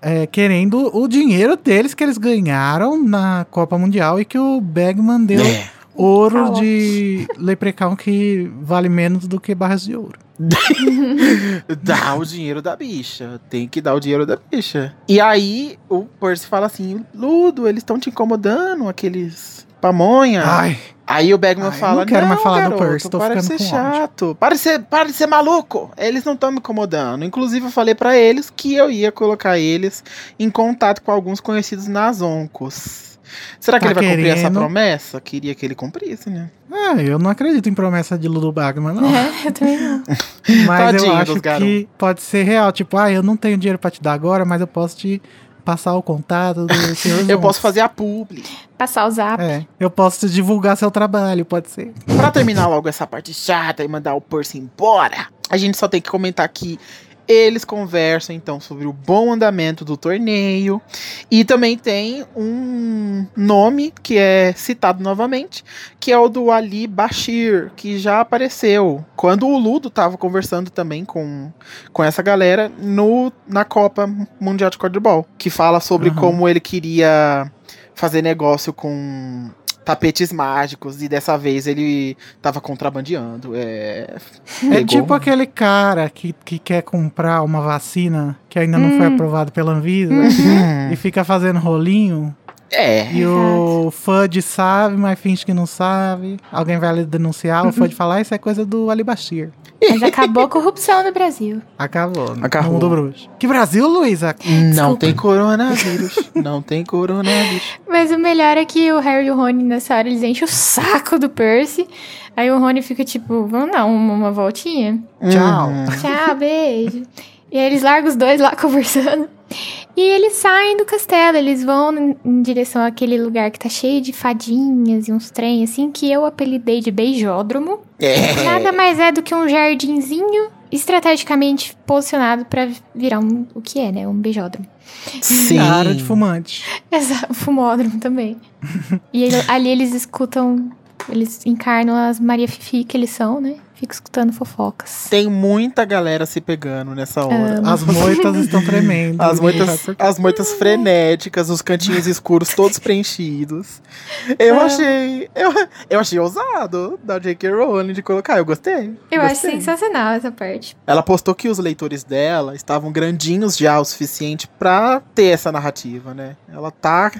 é, querendo o dinheiro deles que eles ganharam na Copa Mundial e que o Bagman deu é. ouro Fala. de Leprechaun que vale menos do que barras de ouro. *laughs* Dá o dinheiro da bicha. Tem que dar o dinheiro da bicha. E aí o Percy fala assim: Ludo, eles estão te incomodando, aqueles pamonha. Ai. Aí o Bagman Ai, fala: Não quero não, mais falar garoto, do Percy, tô para de ser chato. Para de ser, para de ser maluco. Eles não estão me incomodando. Inclusive, eu falei para eles que eu ia colocar eles em contato com alguns conhecidos nas Oncos. Será que tá ele vai querendo... cumprir essa promessa? Queria que ele cumprisse, né? Ah, eu não acredito em promessa de Ludo Bagman, não. É, eu também não. *laughs* mas Tadinho eu acho que pode ser real. Tipo, ah, eu não tenho dinheiro pra te dar agora, mas eu posso te passar o contato do *laughs* senhor Eu posso fazer a publi. Passar o zap. É, eu posso divulgar seu trabalho, pode ser. Pra terminar logo essa parte chata e mandar o Percy embora, a gente só tem que comentar que eles conversam então sobre o bom andamento do torneio e também tem um nome que é citado novamente, que é o do Ali Bashir, que já apareceu quando o Ludo estava conversando também com, com essa galera no, na Copa Mundial de Quadribol, que fala sobre uhum. como ele queria fazer negócio com tapetes mágicos e dessa vez ele tava contrabandeando. É, é tipo aquele cara que, que quer comprar uma vacina que ainda hum. não foi hum. aprovada pela Anvisa uhum. e fica fazendo rolinho. É. E Exato. o FUD sabe, mas finge que não sabe. Alguém vai ali denunciar, o FUD *laughs* falar, ah, isso é coisa do Alibashir. Mas acabou a corrupção no Brasil. Acabou. Acabou. Mundo bruxo. Que Brasil, Luísa? Não tem coronavírus. não tem coronavírus. *laughs* Mas o melhor é que o Harry e o Rony, nessa hora, eles enchem o saco do Percy. Aí o Rony fica tipo, vamos dar uma, uma voltinha? Tchau. Uhum. Tchau, beijo. E aí eles largam os dois lá *laughs* conversando. E eles saem do castelo, eles vão em direção àquele lugar que tá cheio de fadinhas e uns trem assim, que eu apelidei de beijódromo. É. Nada mais é do que um jardinzinho estrategicamente posicionado para virar um, o que é, né? Um beijódromo. Sim. A área de fumante. *laughs* Exato, fumódromo também. e ele, ali eles escutam, eles encarnam as Maria Fifi que eles são, né? Fico escutando fofocas. Tem muita galera se pegando nessa hora. Amo. As moitas estão *laughs* tremendo. As moitas, as moitas frenéticas, os cantinhos escuros todos preenchidos. Eu é. achei. Eu, eu achei ousado da J.K. Rowling de colocar. Eu gostei. Eu gostei. acho sensacional essa parte. Ela postou que os leitores dela estavam grandinhos já o suficiente para ter essa narrativa, né? Ela tá,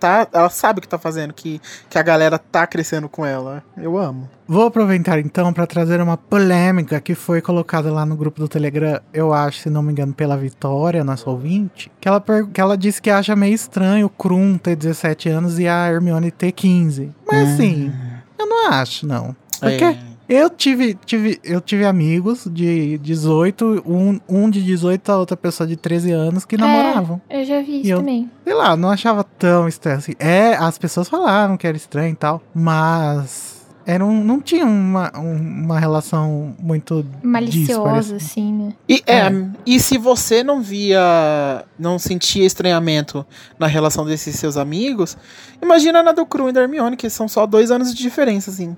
tá. Ela sabe o que tá fazendo, que, que a galera tá crescendo com ela. Eu amo. Vou aproveitar então para trazer trazer uma polêmica que foi colocada lá no grupo do Telegram, eu acho, se não me engano, pela Vitória, nossa ouvinte, que ela, que ela disse que acha meio estranho o Krum ter 17 anos e a Hermione ter 15. Mas assim, eu não acho, não. Porque É. eu tive, tive, eu tive amigos de 18, um, um de 18 a outra pessoa de 13 anos que namoravam. Eu já vi isso eu- também. Sei lá, não achava tão estranho assim. É, as pessoas falaram que era estranho e tal, mas era um, não tinha uma, um- uma relação muito Maliciosa, assim, né? E, é, É. e se você não via, não sentia estranhamento na relação desses seus amigos, imagina na do Cru e da Hermione, que são só dois anos de diferença, assim.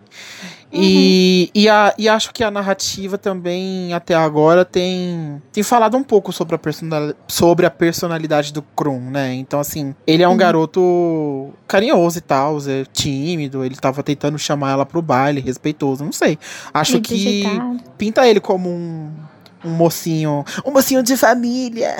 E, e, a- e acho que a narrativa também, até agora, tem, tem falado um pouco sobre a, personali- sobre a personalidade do Krum, né? Então, assim, ele é um Uhum. garoto carinhoso e tal, é tímido, ele tava tentando chamar ela pro baile, respeitoso, não sei. Acho Meio que pinta ele como um, um mocinho. Um mocinho de família.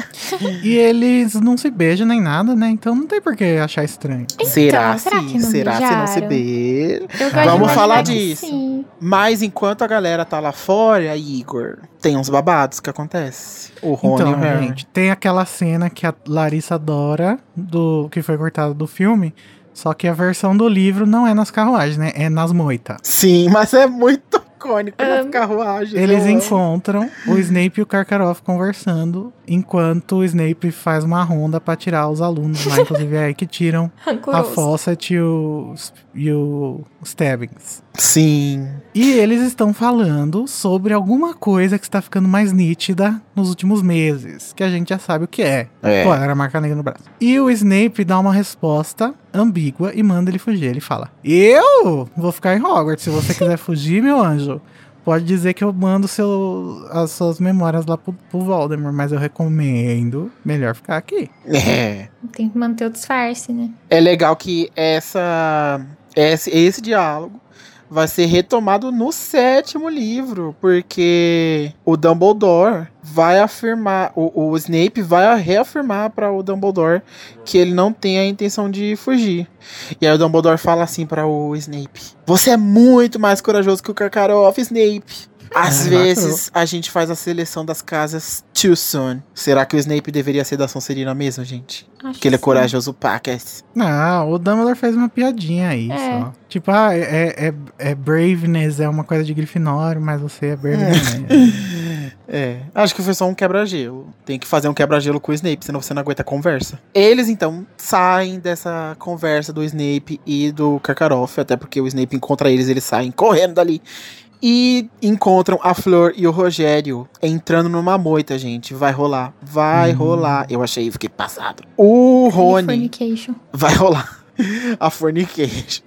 E eles não se beijam nem nada, né? Então não tem por que achar estranho. será, Então, será sim? que não será se não se beijaram? beija? Eu gosto Vamos falar disso. Sim. Mas enquanto a galera tá lá fora, Igor, tem uns babados que acontece. O Rony e então, o Harry. gente, tem aquela cena que a Larissa adora, do, que foi cortada do filme, só que a versão do livro não é nas carruagens, né? É nas moitas. Sim, mas é muito icônico na Amo. carruagem. Eles eu amo. encontram o Snape e o Karkaroff conversando, enquanto o Snape faz uma ronda pra tirar os alunos lá, inclusive é aí que tiram *laughs* a. Fawcett e o, e o Stebbings. Sim. E eles estão falando sobre alguma coisa que está ficando mais nítida nos últimos meses, que a gente já sabe o que é. É. Pô, era a marca negra no braço. E o Snape dá uma resposta ambígua e manda ele fugir. Ele fala: Eu vou ficar em Hogwarts. Se você quiser fugir, meu anjo, pode dizer que eu mando seu, as suas memórias lá pro, pro Voldemort, mas eu recomendo melhor ficar aqui. É. Tem que manter o disfarce, né? É legal que essa esse, esse diálogo vai ser retomado no sétimo livro, porque o Dumbledore vai afirmar, o, o Snape vai reafirmar para o Dumbledore que ele não tem a intenção de fugir. E aí o Dumbledore fala assim para o Snape: "Você é muito mais corajoso que o Karkaroff, Snape." Às É, vezes a gente faz a seleção das casas too soon. Será que o Snape deveria ser da Sonserina mesmo, gente? Acho Que ele é sim. corajoso pacas. Não, o Dumbledore fez uma piadinha aí É. só. Tipo, ah, é, é, é Braveness, é uma coisa de Grifinório, mas você é Braveness. *laughs* É, acho que foi só um quebra-gelo. Tem que fazer um quebra-gelo com o Snape, senão você não aguenta a conversa. Eles então saem dessa conversa do Snape e do Karkaroff, até porque o Snape encontra eles, eles saem correndo dali. E encontram a Flor e o Rogério entrando numa moita, gente. Vai rolar. Vai Hum. rolar. Eu achei, fiquei passado. O Rony. Vai rolar *laughs* a fornication.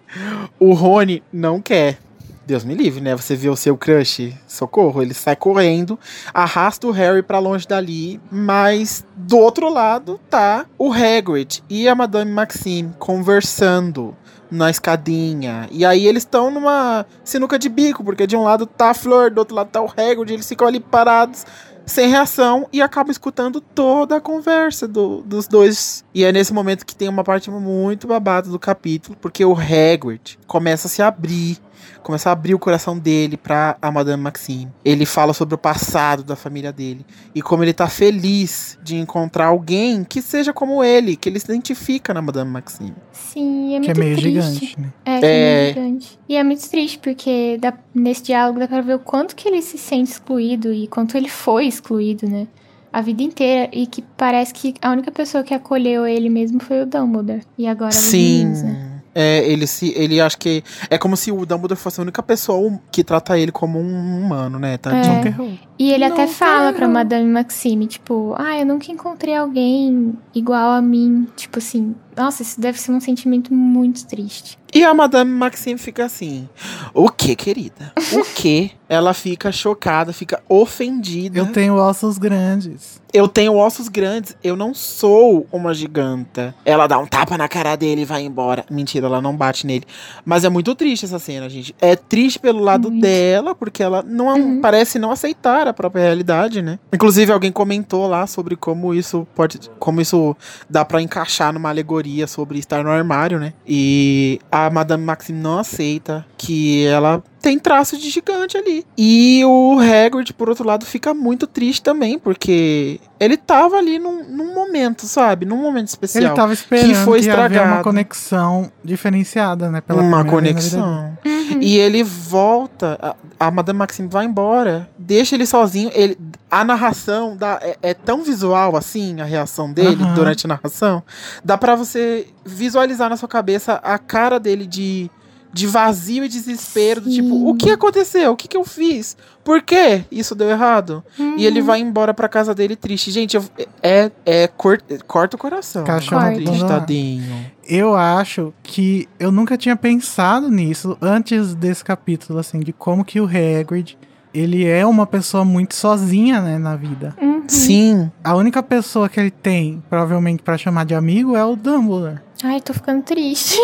O Rony não quer. Deus me livre, né? Você vê o seu crush, socorro, ele sai correndo, arrasta o Harry pra longe dali, mas do outro lado tá o Hagrid e a Madame Maxime conversando na escadinha. E aí eles estão numa sinuca de bico, porque de um lado tá a Flor, do outro lado tá o Hagrid, eles ficam ali parados sem reação e acabam escutando toda a conversa do- dos dois. E é nesse momento que tem uma parte muito babada do capítulo, porque o Hagrid começa a se abrir, começa a abrir o coração dele pra a Madame Maxime. Ele fala sobre o passado da família dele e como ele tá feliz de encontrar alguém que seja como ele, que ele se identifica na Madame Maxime. Sim, é que é muito meio triste. gigante, né? É, que é, É. meio gigante. E é muito triste, porque dá- nesse diálogo dá pra ver o quanto que ele se sente excluído e quanto ele foi excluído, né? A vida inteira. E que parece que a única pessoa que acolheu ele mesmo foi o Dumbledore. E agora os Sim. meninos, né? É, ele se. Ele acha que. É como se o Dumbledore fosse a única pessoa que trata ele como um humano, né? Tadinho. É. E ele Não até fala pra quero. Madame Maxime, tipo, ah, eu nunca encontrei alguém igual a mim. Tipo assim, nossa, isso deve ser um sentimento muito triste. E a Madame Maxime fica assim: O que, querida? O *laughs* que? Ela fica chocada, fica ofendida. Eu tenho ossos grandes. Eu tenho ossos grandes, eu não sou uma giganta. Ela dá um tapa na cara dele e vai embora. Mentira, ela não bate nele. Mas é muito triste essa cena, gente. É triste pelo lado Muito. dela, porque ela não Uhum. parece não aceitar a própria realidade, né? Inclusive, alguém comentou lá sobre como isso pode. Como isso dá pra encaixar numa alegoria sobre estar no armário, né? E a Madame Maxime não aceita que ela tem traço de gigante ali. E o Hagrid, por outro lado, fica muito triste também, porque ele tava ali num, num momento, sabe? Num momento especial. Ele tava esperando que foi que ia haver uma estragado. conexão diferenciada, né? Pela uma conexão. Uhum. E ele volta, a, a Madame Maxime vai embora, deixa ele sozinho. Ele, a narração dá, é, é tão visual assim, a reação dele Aham. durante a narração. Dá pra você visualizar na sua cabeça a cara dele de, de vazio e desespero. Do tipo, Sim. o que aconteceu? O que, que eu fiz? Por que isso deu errado? E ele vai embora pra casa dele triste. Gente, eu- é, é cor- corta o coração. Cachorro Corta. triste, tadinho. Eu acho que eu nunca tinha pensado nisso antes desse capítulo, assim, de como que o Hagrid, ele é uma pessoa muito sozinha, né, na vida. Uhum. Sim. A única pessoa que ele tem, provavelmente, pra chamar de amigo é o Dumbledore. Ai, tô ficando triste.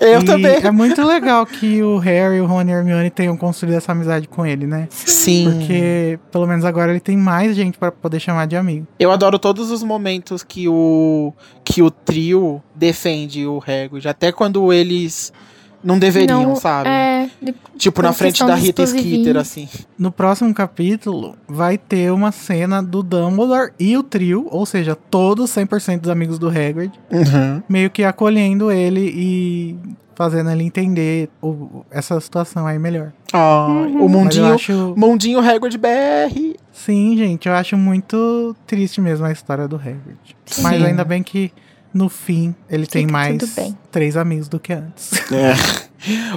Eu E também. É muito legal que o Harry, o Ron e a Hermione tenham construído essa amizade com ele, né? Sim. Porque, pelo menos agora, ele tem mais gente pra poder chamar de amigo. Eu adoro todos os momentos que o que o trio defende o Hagrid, até quando eles não deveriam, Não, sabe? É, de- tipo na frente da Rita. Skeeter assim. No próximo capítulo, vai ter uma cena do Dumbledore e o trio, ou seja, todos 100% dos amigos do Hagrid, Uhum. meio que acolhendo ele e fazendo ele entender o- essa situação aí melhor. Ah, o Mas eu mundinho, acho... mundinho Hagrid BR. Sim, gente, eu acho muito triste mesmo a história do Hagrid. Sim. Mas ainda bem que no fim ele tem Fica mais tudo bem. três amigos do que antes. É. *laughs*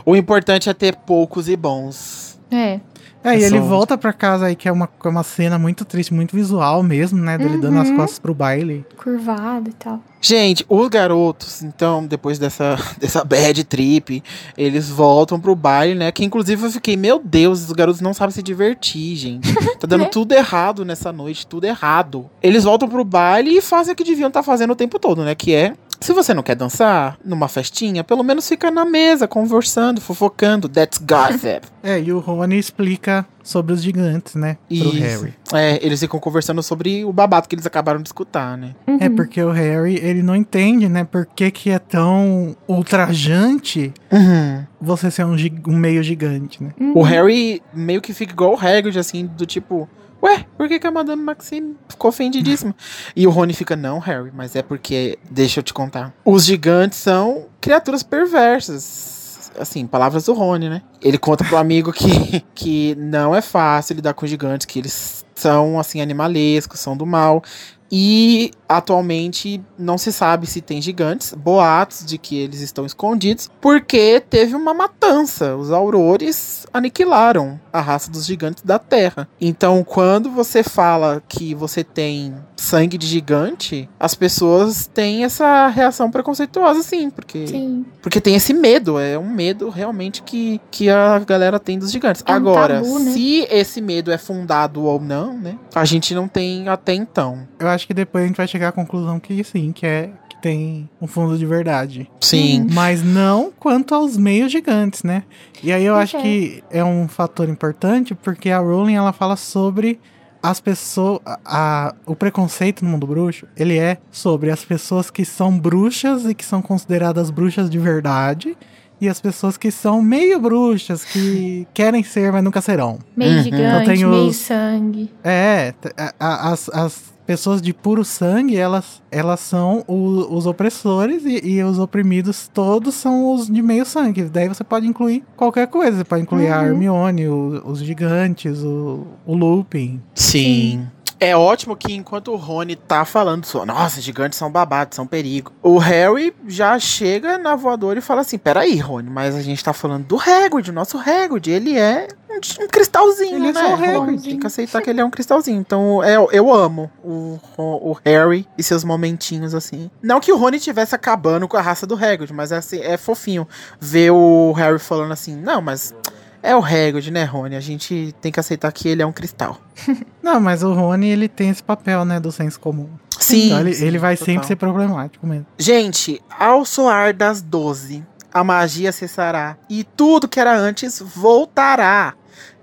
O importante é ter poucos e bons. é. É, e É ele só- volta pra casa aí, que é uma, é uma cena muito triste, muito visual mesmo, né? Dele dando as Uhum. costas pro baile. Curvado e tal. Gente, os garotos, então, depois dessa, *laughs* dessa bad trip, eles voltam pro baile, né? Que inclusive eu fiquei, meu Deus, os garotos não sabem se divertir, gente. *laughs* Tá dando Né? tudo errado nessa noite, tudo errado. Eles voltam pro baile e fazem o que deviam estar fazendo o tempo todo, né? Que é. Se você não quer dançar numa festinha, pelo menos fica na mesa, conversando, fofocando. That's gossip. *laughs* É, e o Rony explica sobre os gigantes, né? Pro Isso. Harry. É, eles ficam conversando sobre o babado que eles acabaram de escutar, né? É, Uhum. porque o Harry, ele não entende, né? Por que, que é tão ultrajante Uhum. você ser um, um meio gigante, né? Uhum. O Harry meio que fica igual o Hagrid, assim, do tipo... Ué, por que, que a Madame Maxime ficou ofendidíssima? e o Rony fica, não, Harry, mas é porque... Deixa eu te contar. Os gigantes são criaturas perversas. Assim, palavras do Rony, né? Ele conta pro amigo que, *laughs* que não é fácil lidar com gigantes, que eles são, assim, animalescos, são do mal. E atualmente não se sabe se tem gigantes, boatos de que eles estão escondidos, porque teve uma matança. Os aurores aniquilaram a raça dos gigantes da Terra. Então, quando você fala que você tem sangue de gigante, as pessoas têm essa reação preconceituosa, sim, porque Sim. porque tem esse medo, é um medo realmente que, que a galera tem dos gigantes. É um Agora, tabu, né? se esse medo é fundado ou não, né? A gente não tem até então. Eu acho que depois a gente vai chegar à conclusão que sim, que é que tem um fundo de verdade. Sim. Mas não quanto aos meios gigantes, né? E aí eu acho Ok. que é um fator importante porque a Rowling ela fala sobre as pessoas, a, a- o preconceito no mundo bruxo, ele é sobre as pessoas que são bruxas e que são consideradas bruxas de verdade e as pessoas que são meio bruxas, que *laughs* querem ser, mas nunca serão. Meio Uhum. gigante, Eu tenho meio os- sangue. É, t- a- a- as, as pessoas de puro sangue, elas, elas são o- os opressores e, e os oprimidos todos são os de meio sangue. Daí você pode incluir qualquer coisa. Você pode incluir a Uhum. Hermione, o- os gigantes, o, o Lupin. Sim. É ótimo que enquanto o Rony tá falando sobre, nossa, gigantes são babados, são perigo. O Harry já chega na voadora e fala assim: peraí, Rony, mas a gente tá falando do Hagrid, o nosso Hagrid. Ele é um, um cristalzinho, Ele é né? só o Hagrid. Tem que aceitar que ele é um cristalzinho. Então é, eu amo o, o, o Harry e seus momentinhos assim. Não que o Rony tivesse acabando com a raça do Hagrid, mas assim, é fofinho ver o Harry falando assim: não, mas. É o Hagrid, né, Rony? A gente tem que aceitar que ele é um cristal. *laughs* Não, mas o Rony, ele tem esse papel, né, do senso comum. Sim. então ele, sim, ele vai total. sempre ser problemático mesmo. Gente, ao soar das 12, a magia cessará e tudo que era antes voltará.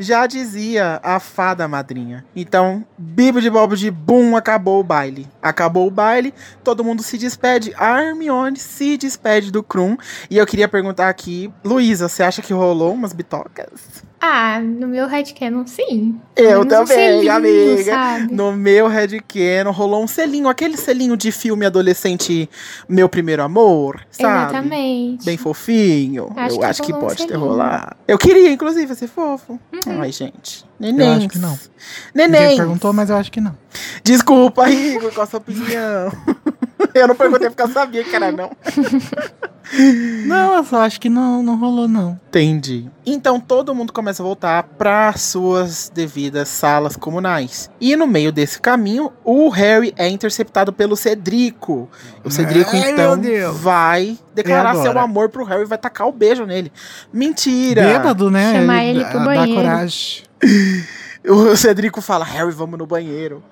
Já dizia a fada madrinha. Então, bibo de bobo de bum, acabou o baile. Acabou o baile, todo mundo se despede. A Hermione se despede do Krum. E eu queria perguntar aqui, Luísa, você acha que rolou umas bitocas? Ah, no meu headcanon, sim. Eu Menos um também, selinho, amiga. sabe? No meu headcanon rolou um selinho, aquele selinho de filme adolescente Meu Primeiro Amor, sabe? Exatamente. Bem fofinho. Acho eu que acho que rolou um pode ter rolado. Eu queria, inclusive, ser fofo. Uhum. Ai, gente. Neném. acho que não. Ninguém Neném. perguntou, mas eu acho que não. Desculpa, Igor, qual a sua opinião? *laughs* *laughs* eu não perguntei porque eu sabia que era não. *laughs* Não, eu só acho que não, não rolou, não. Entendi. Então todo mundo começa a voltar para suas devidas salas comunais. E no meio desse caminho, o Harry é interceptado pelo Cedrico. O Cedrico Ai, então vai declarar seu amor pro Harry e vai tacar o beijo nele. Mentira. Bêbado, né? Chamar ele pro dá- banheiro. Dá coragem. *laughs* O *laughs* Cedrico fala, Harry, vamos no banheiro.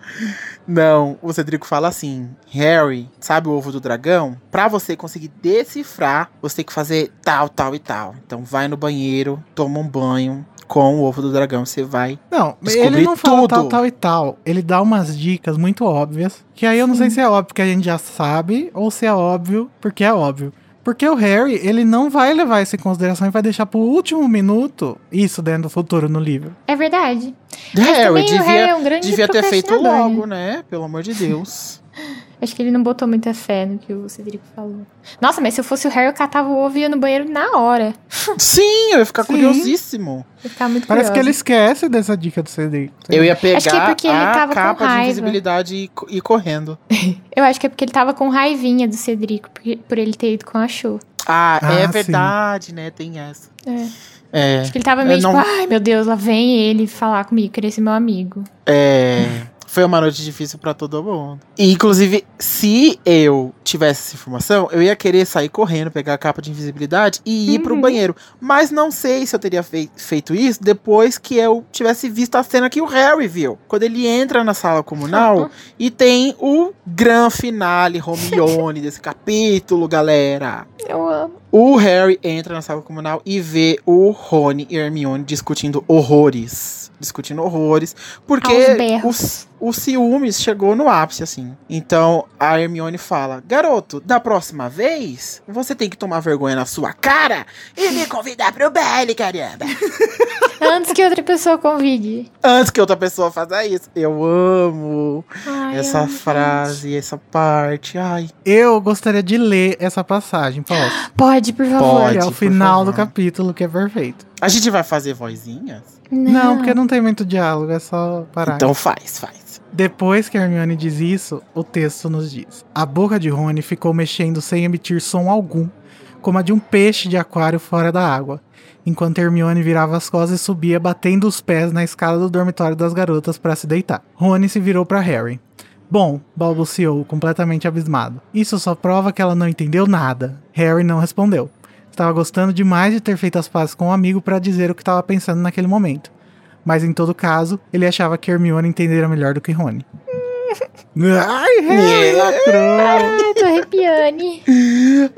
Não, o Cedrico fala assim: Harry, sabe o ovo do dragão? Pra você conseguir decifrar, você tem que fazer tal, tal e tal. Então vai no banheiro, toma um banho com o ovo do dragão. Você vai. Não, ele não fala tudo. tal, tal e tal. Ele dá umas dicas muito óbvias. Que aí eu não sei se é óbvio que a gente já sabe ou se é óbvio porque é óbvio. Porque o Harry, ele não vai levar isso em consideração e vai deixar pro último minuto isso dentro do futuro no livro. É verdade. Mas Harry, também o devia, Harry é um grande devia ter feito procrastinador, logo, né? né? Pelo amor de Deus. *laughs* Acho que ele não botou muita fé no que o Cedrico falou. Nossa, mas se eu fosse o Harry, eu catava o ovo e ia no banheiro na hora. *laughs* Sim, eu ia ficar Sim. curiosíssimo. Eu ficava muito Parece que ele esquece dessa dica do Cedric. Eu ia pegar Acho que é porque ele a tava com capa de raiva. invisibilidade e, e correndo. *laughs* Eu acho que é porque ele tava com raivinha do Cedrico, por ele ter ido com a Chu. Ah, Ah, é sim. verdade, né? Tem essa. É. É. Acho que ele tava Eu meio não- tipo, ai meu Deus, lá vem ele falar comigo, querer ser meu amigo. É. *laughs* Foi uma noite difícil pra todo mundo. E, inclusive, se eu tivesse essa informação, eu ia querer sair correndo, pegar a capa de invisibilidade e ir pro Uhum. banheiro. Mas não sei se eu teria fei- feito isso depois que eu tivesse visto a cena que o Harry viu. Quando ele entra na sala comunal e tem o gran finale Romione desse capítulo, galera. Eu amo. O Harry entra na sala comunal e vê o Rony e Hermione discutindo horrores. Discutindo horrores. Porque berros. O, ciúmes chegou no ápice, assim. Então a Hermione fala: Garoto, da próxima vez, você tem que tomar vergonha na sua cara e me convidar pro baile, caramba. *laughs* Antes que outra pessoa convide. Antes que outra pessoa faça isso. Eu amo Ai, essa amo, frase, essa parte. Ai. Eu gostaria de ler essa passagem, posso? Pode, por favor. Pode. É o final do capítulo, que é perfeito. A gente vai fazer vozinhas? Não, porque não tem muito diálogo, é só parar. Então faz, faz. Depois que Hermione diz isso, o texto nos diz: A boca de Rony ficou mexendo sem emitir som algum, como a de um peixe de aquário fora da água, enquanto Hermione virava as costas e subia batendo os pés na escada do dormitório das garotas para se deitar. Rony se virou para Harry. Bom, balbuciou, completamente abismado. Isso só prova que ela não entendeu nada. Harry não respondeu. Estava gostando demais de ter feito as pazes com um amigo para dizer o que estava pensando naquele momento. Mas em todo caso, ele achava que Hermione entendera melhor do que Rony. Ai, *laughs* Harry lacrou. Ai, tô arrepiando.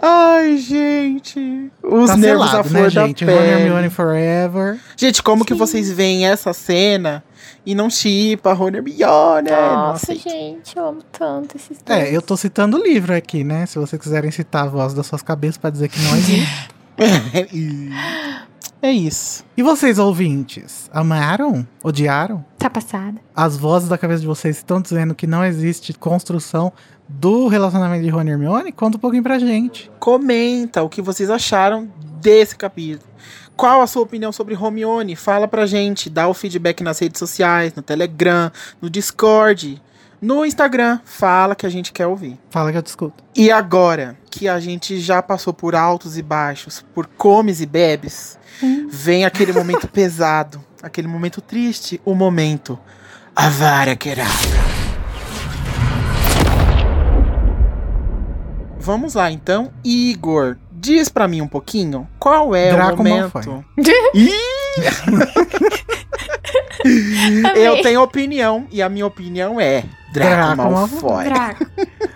Ai, gente. Os Tá nervos à selado, flor né, da gente? Rony pele. Hermione forever. Gente, como que vocês veem essa cena e não chipa Rony Hermione? Nossa, Nossa, gente, eu amo tanto esses dois. É, eu tô citando o livro aqui, né? Se vocês quiserem citar a voz das suas cabeças pra dizer que não *laughs* existe. *laughs* é isso. e vocês, ouvintes, amaram? Odiaram? Tá passada. As vozes da cabeça de vocês estão dizendo que não existe construção do relacionamento de Rony e Hermione? Conta um pouquinho pra gente. Comenta o que vocês acharam desse capítulo. Qual a sua opinião sobre Romione? Fala pra gente, dá o feedback nas redes sociais, no Telegram, no Discord, no Instagram. Fala que a gente quer ouvir. Fala que eu te escuto. E agora que a gente já passou por altos e baixos, por comes e bebes, vem aquele momento *laughs* pesado, aquele momento triste, o momento a vara quebrada. Vamos lá então, Igor, diz pra mim um pouquinho qual é Draco o momento. *laughs* Eu tenho opinião e a minha opinião é Draco, Draco Malfoy. Draco.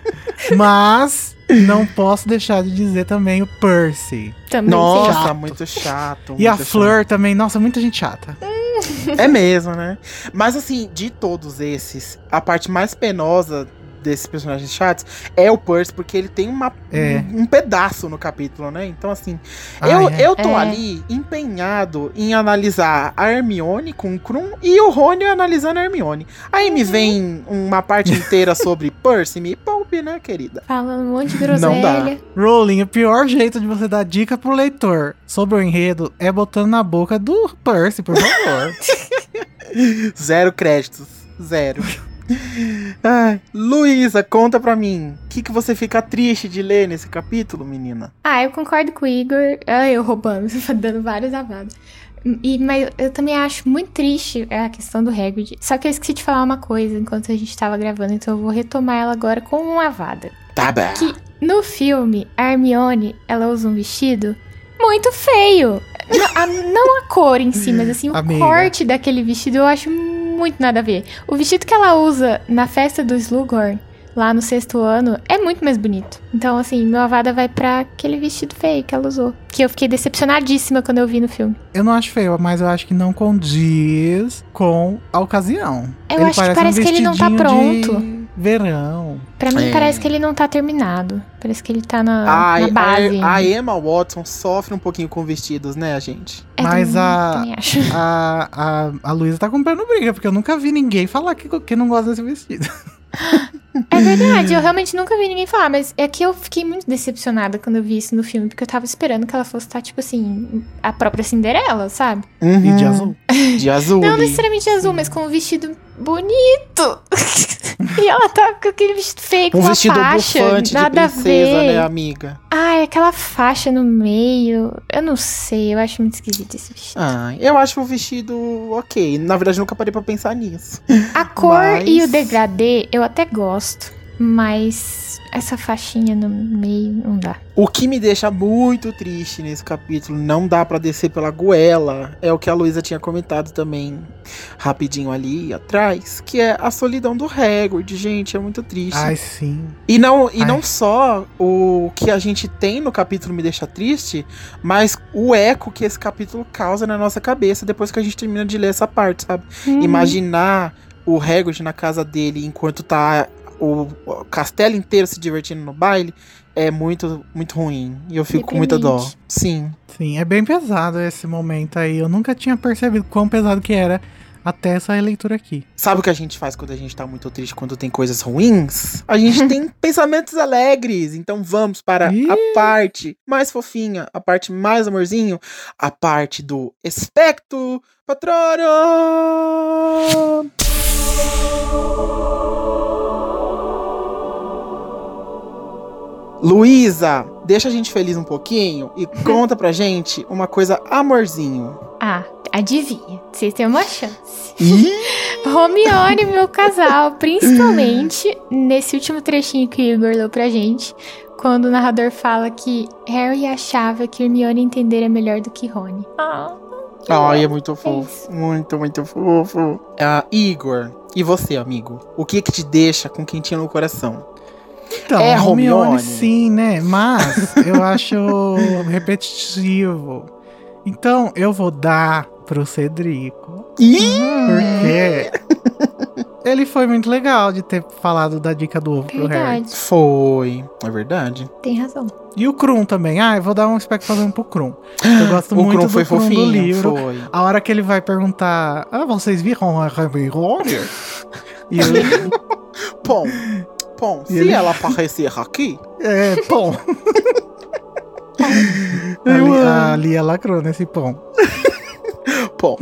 *laughs* Mas não posso deixar de dizer também o Percy. Também Nossa, Chato. muito chato. E a muito chato. Fleur também. Nossa, muita gente chata. É mesmo, né? Mas assim, de todos esses, a parte mais penosa desses personagens chatos é o Percy, porque ele tem uma, É. um, um pedaço no capítulo, né? Então, assim, Ah, eu, é. eu tô É. ali empenhado em analisar a Hermione com o Krum e o Rony analisando a Hermione. Aí Uhum. me vem uma parte inteira sobre *laughs* Percy, me poupe, né, querida? Falando um monte de Não dá. groselha. Rowling, o pior jeito de você dar dica pro leitor sobre o enredo é botando na boca do Percy, por favor. *laughs* Zero créditos. Zero. *laughs* Ai, *laughs* Luísa, conta pra mim. O que, que você fica triste de ler nesse capítulo, menina? Ah, eu concordo com o Igor. Ah, eu roubando, *laughs* dando vários avados. E, mas eu também acho muito triste a questão do Hagrid. Só que eu esqueci de falar uma coisa enquanto a gente tava gravando, então eu vou retomar ela agora com uma avada. Tá bem. Que no filme, a Hermione, ela usa um vestido muito feio. Não a, não a cor em si, mas assim, o *laughs* Amiga. corte daquele vestido eu acho muito nada a ver. O vestido que ela usa na festa do Slughorn, lá no sexto ano, é muito mais bonito. Então, assim, meu avada vai pra aquele vestido feio que ela usou. Que eu fiquei decepcionadíssima quando eu vi no filme. Eu não acho feio, mas eu acho que não condiz com a ocasião. Eu acho que parece que ele não tá vestidinho de pronto. Verão. Pra mim, É. parece que ele não tá terminado. Parece que ele tá na, Ai, na base. a, a. Emma Watson sofre um pouquinho com vestidos, né, gente? É, mas também- a- também. *laughs* A, a, a Luísa tá comprando briga, porque eu nunca vi ninguém falar que, que não gosta desse vestido. *laughs* É verdade, eu realmente nunca vi ninguém falar, mas é que eu fiquei muito decepcionada quando eu vi isso no filme, porque eu tava esperando que ela fosse estar, tipo assim, a própria Cinderela, sabe? E de Uhum. azul. De azul. Não necessariamente azul, mas com um vestido bonito. *laughs* e ela tá com aquele vestido feio, com Um uma vestido faixa, bufante de nada princesa, a ver. né, amiga? Ai, aquela faixa no meio, eu não sei, eu acho muito esquisito esse vestido. Ah, eu acho o vestido ok. Na verdade, nunca parei pra pensar nisso. A cor Mas- e o degradê eu até gosto, mas essa faixinha no meio não dá. O que me deixa muito triste nesse capítulo, não dá pra descer pela goela, é o que a Luísa tinha comentado também, rapidinho ali atrás, que é a solidão do Hagrid, gente, é muito triste. Ai, sim. E não, e Ai. não só o que a gente tem no capítulo me deixa triste, mas o eco que esse capítulo causa na nossa cabeça depois que a gente termina de ler essa parte, sabe? Uhum. Imaginar o Hagrid na casa dele enquanto tá o, o castelo inteiro se divertindo no baile é muito, muito ruim. E eu fico com muita dó. Sim. Sim, é bem pesado esse momento aí. Eu nunca tinha percebido quão pesado que era até essa releitura aqui. Sabe o que a gente faz quando a gente tá muito triste, quando tem coisas ruins? A gente *laughs* tem pensamentos alegres. Então vamos para Ih. a parte mais fofinha, a parte mais amorzinho, a parte do Espectro Patrono! Luísa, deixa a gente feliz um pouquinho e *laughs* conta pra gente uma coisa amorzinho. Ah, adivinha, vocês têm uma chance. Romione, *laughs* meu casal, principalmente nesse último trechinho que o Igor leu pra gente, quando o narrador fala que Harry achava que Hermione entenderia melhor do que Rony. Ah, Ai, é muito É fofo. isso. Muito, muito fofo. Ah, Igor, e você, amigo? O que que te deixa com quentinho no coração? Então, É Hermione, Hermione. sim, né? Mas *laughs* eu acho repetitivo. Então, eu vou dar pro Cedrico. Ih! Porque ele foi muito legal de ter falado da dica do ovo pro Harry. verdade, Foi. É verdade. tem razão. E o Krum também. Ah, eu vou dar um espectro fazendo pro Krum. Eu gosto *gasps* o muito Krum do foi Krum do fofinho. livro. Foi. A hora que ele vai perguntar: Ah, vocês viram a Hermione? *laughs* e ele, Bom, bom, se ele- ela aparecer aqui. *laughs* é, pão. Ali, amo. a Lia lacrou nesse pão. Bom,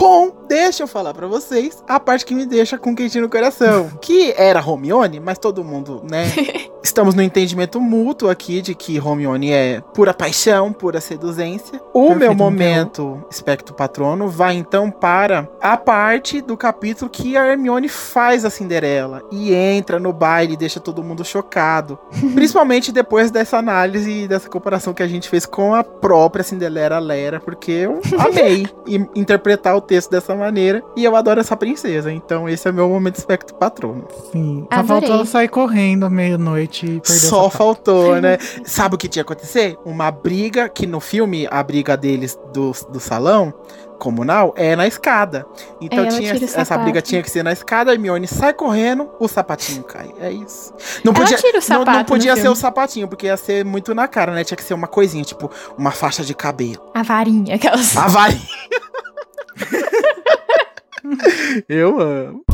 bom, deixa eu falar pra vocês a parte que me deixa com quentinho no coração. *laughs* Que era Romione, mas todo mundo, né? *laughs* Estamos no entendimento mútuo aqui de que Romione é pura paixão, pura seduzência. O Perfeito, meu então. momento, espectro patrono, vai então para a parte do capítulo que a Hermione faz a Cinderela e entra no baile e deixa todo mundo chocado. *laughs* Principalmente depois dessa análise e dessa comparação que a gente fez com a própria Cinderela Lera, porque eu amei interpretar o texto dessa maneira. E eu adoro essa princesa. Então esse é o meu momento espectro patrono. Sim. Só Adorei. faltou ela sair correndo à meia-noite e perder Só faltou, né? Sabe o que tinha que acontecer? Uma briga que no filme, a briga deles do, do salão comunal é na escada. Então É, ela tinha, essa briga tinha que ser na escada, a Hermione sai correndo, o sapatinho cai. É isso. Não Ela podia, tira o não, sapato não podia ser filme. o sapatinho, porque ia ser muito na cara, né? Tinha que ser uma coisinha, tipo uma faixa de cabelo. A varinha, aquelas. A varinha. *laughs* *laughs* Eu amo.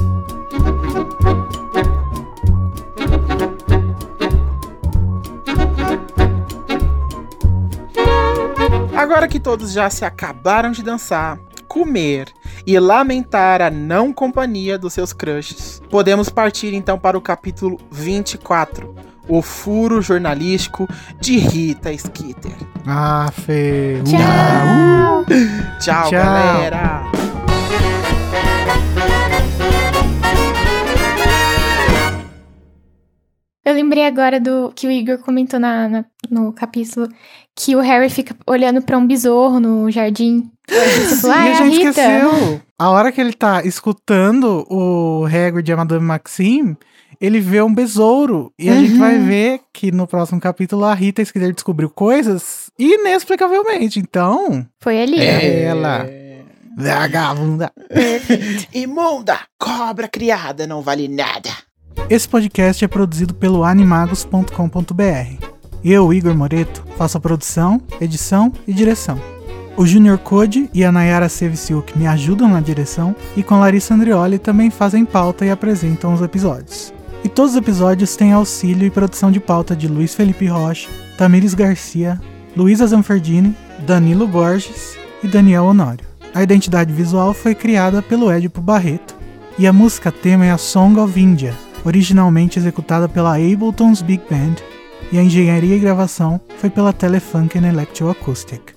Agora que todos já se acabaram de dançar, comer e lamentar a não companhia dos seus crushes, podemos partir então para o capítulo 24, o furo jornalístico de Rita Skeeter. Ah, Fê. Tchau! Tchau, Tchau. galera! Eu lembrei agora do que o Igor comentou na, na- no capítulo que o Harry fica olhando pra um besouro no jardim. *laughs* Falou, ah, é a a gente Rita. esqueceu. A hora que ele tá escutando o Hagrid e a Madame Maxime, ele vê um besouro. E a Uhum. gente vai ver que no próximo capítulo a Rita Skeeter descobriu coisas inexplicavelmente. Então, Foi ali. É. Ela. vagabunda. Imunda! Cobra criada não vale nada. Esse podcast é produzido pelo animagos.com.br. Eu, Igor Moreto, faço a produção, edição e direção. O Junior Code e a Nayara Seviciuk me ajudam na direção e com Larissa Andrioli também fazem pauta e apresentam os episódios. E todos os episódios têm auxílio e produção de pauta de Luiz Felipe Rocha, Tamires Garcia, Luísa Zanferdini, Danilo Borges e Daniel Honório. A identidade visual foi criada pelo Edipo Barreto e a música tema é a Song of India, originalmente executada pela Ableton's Big Band, e a engenharia e gravação foi pela Telefunken Electroacoustic.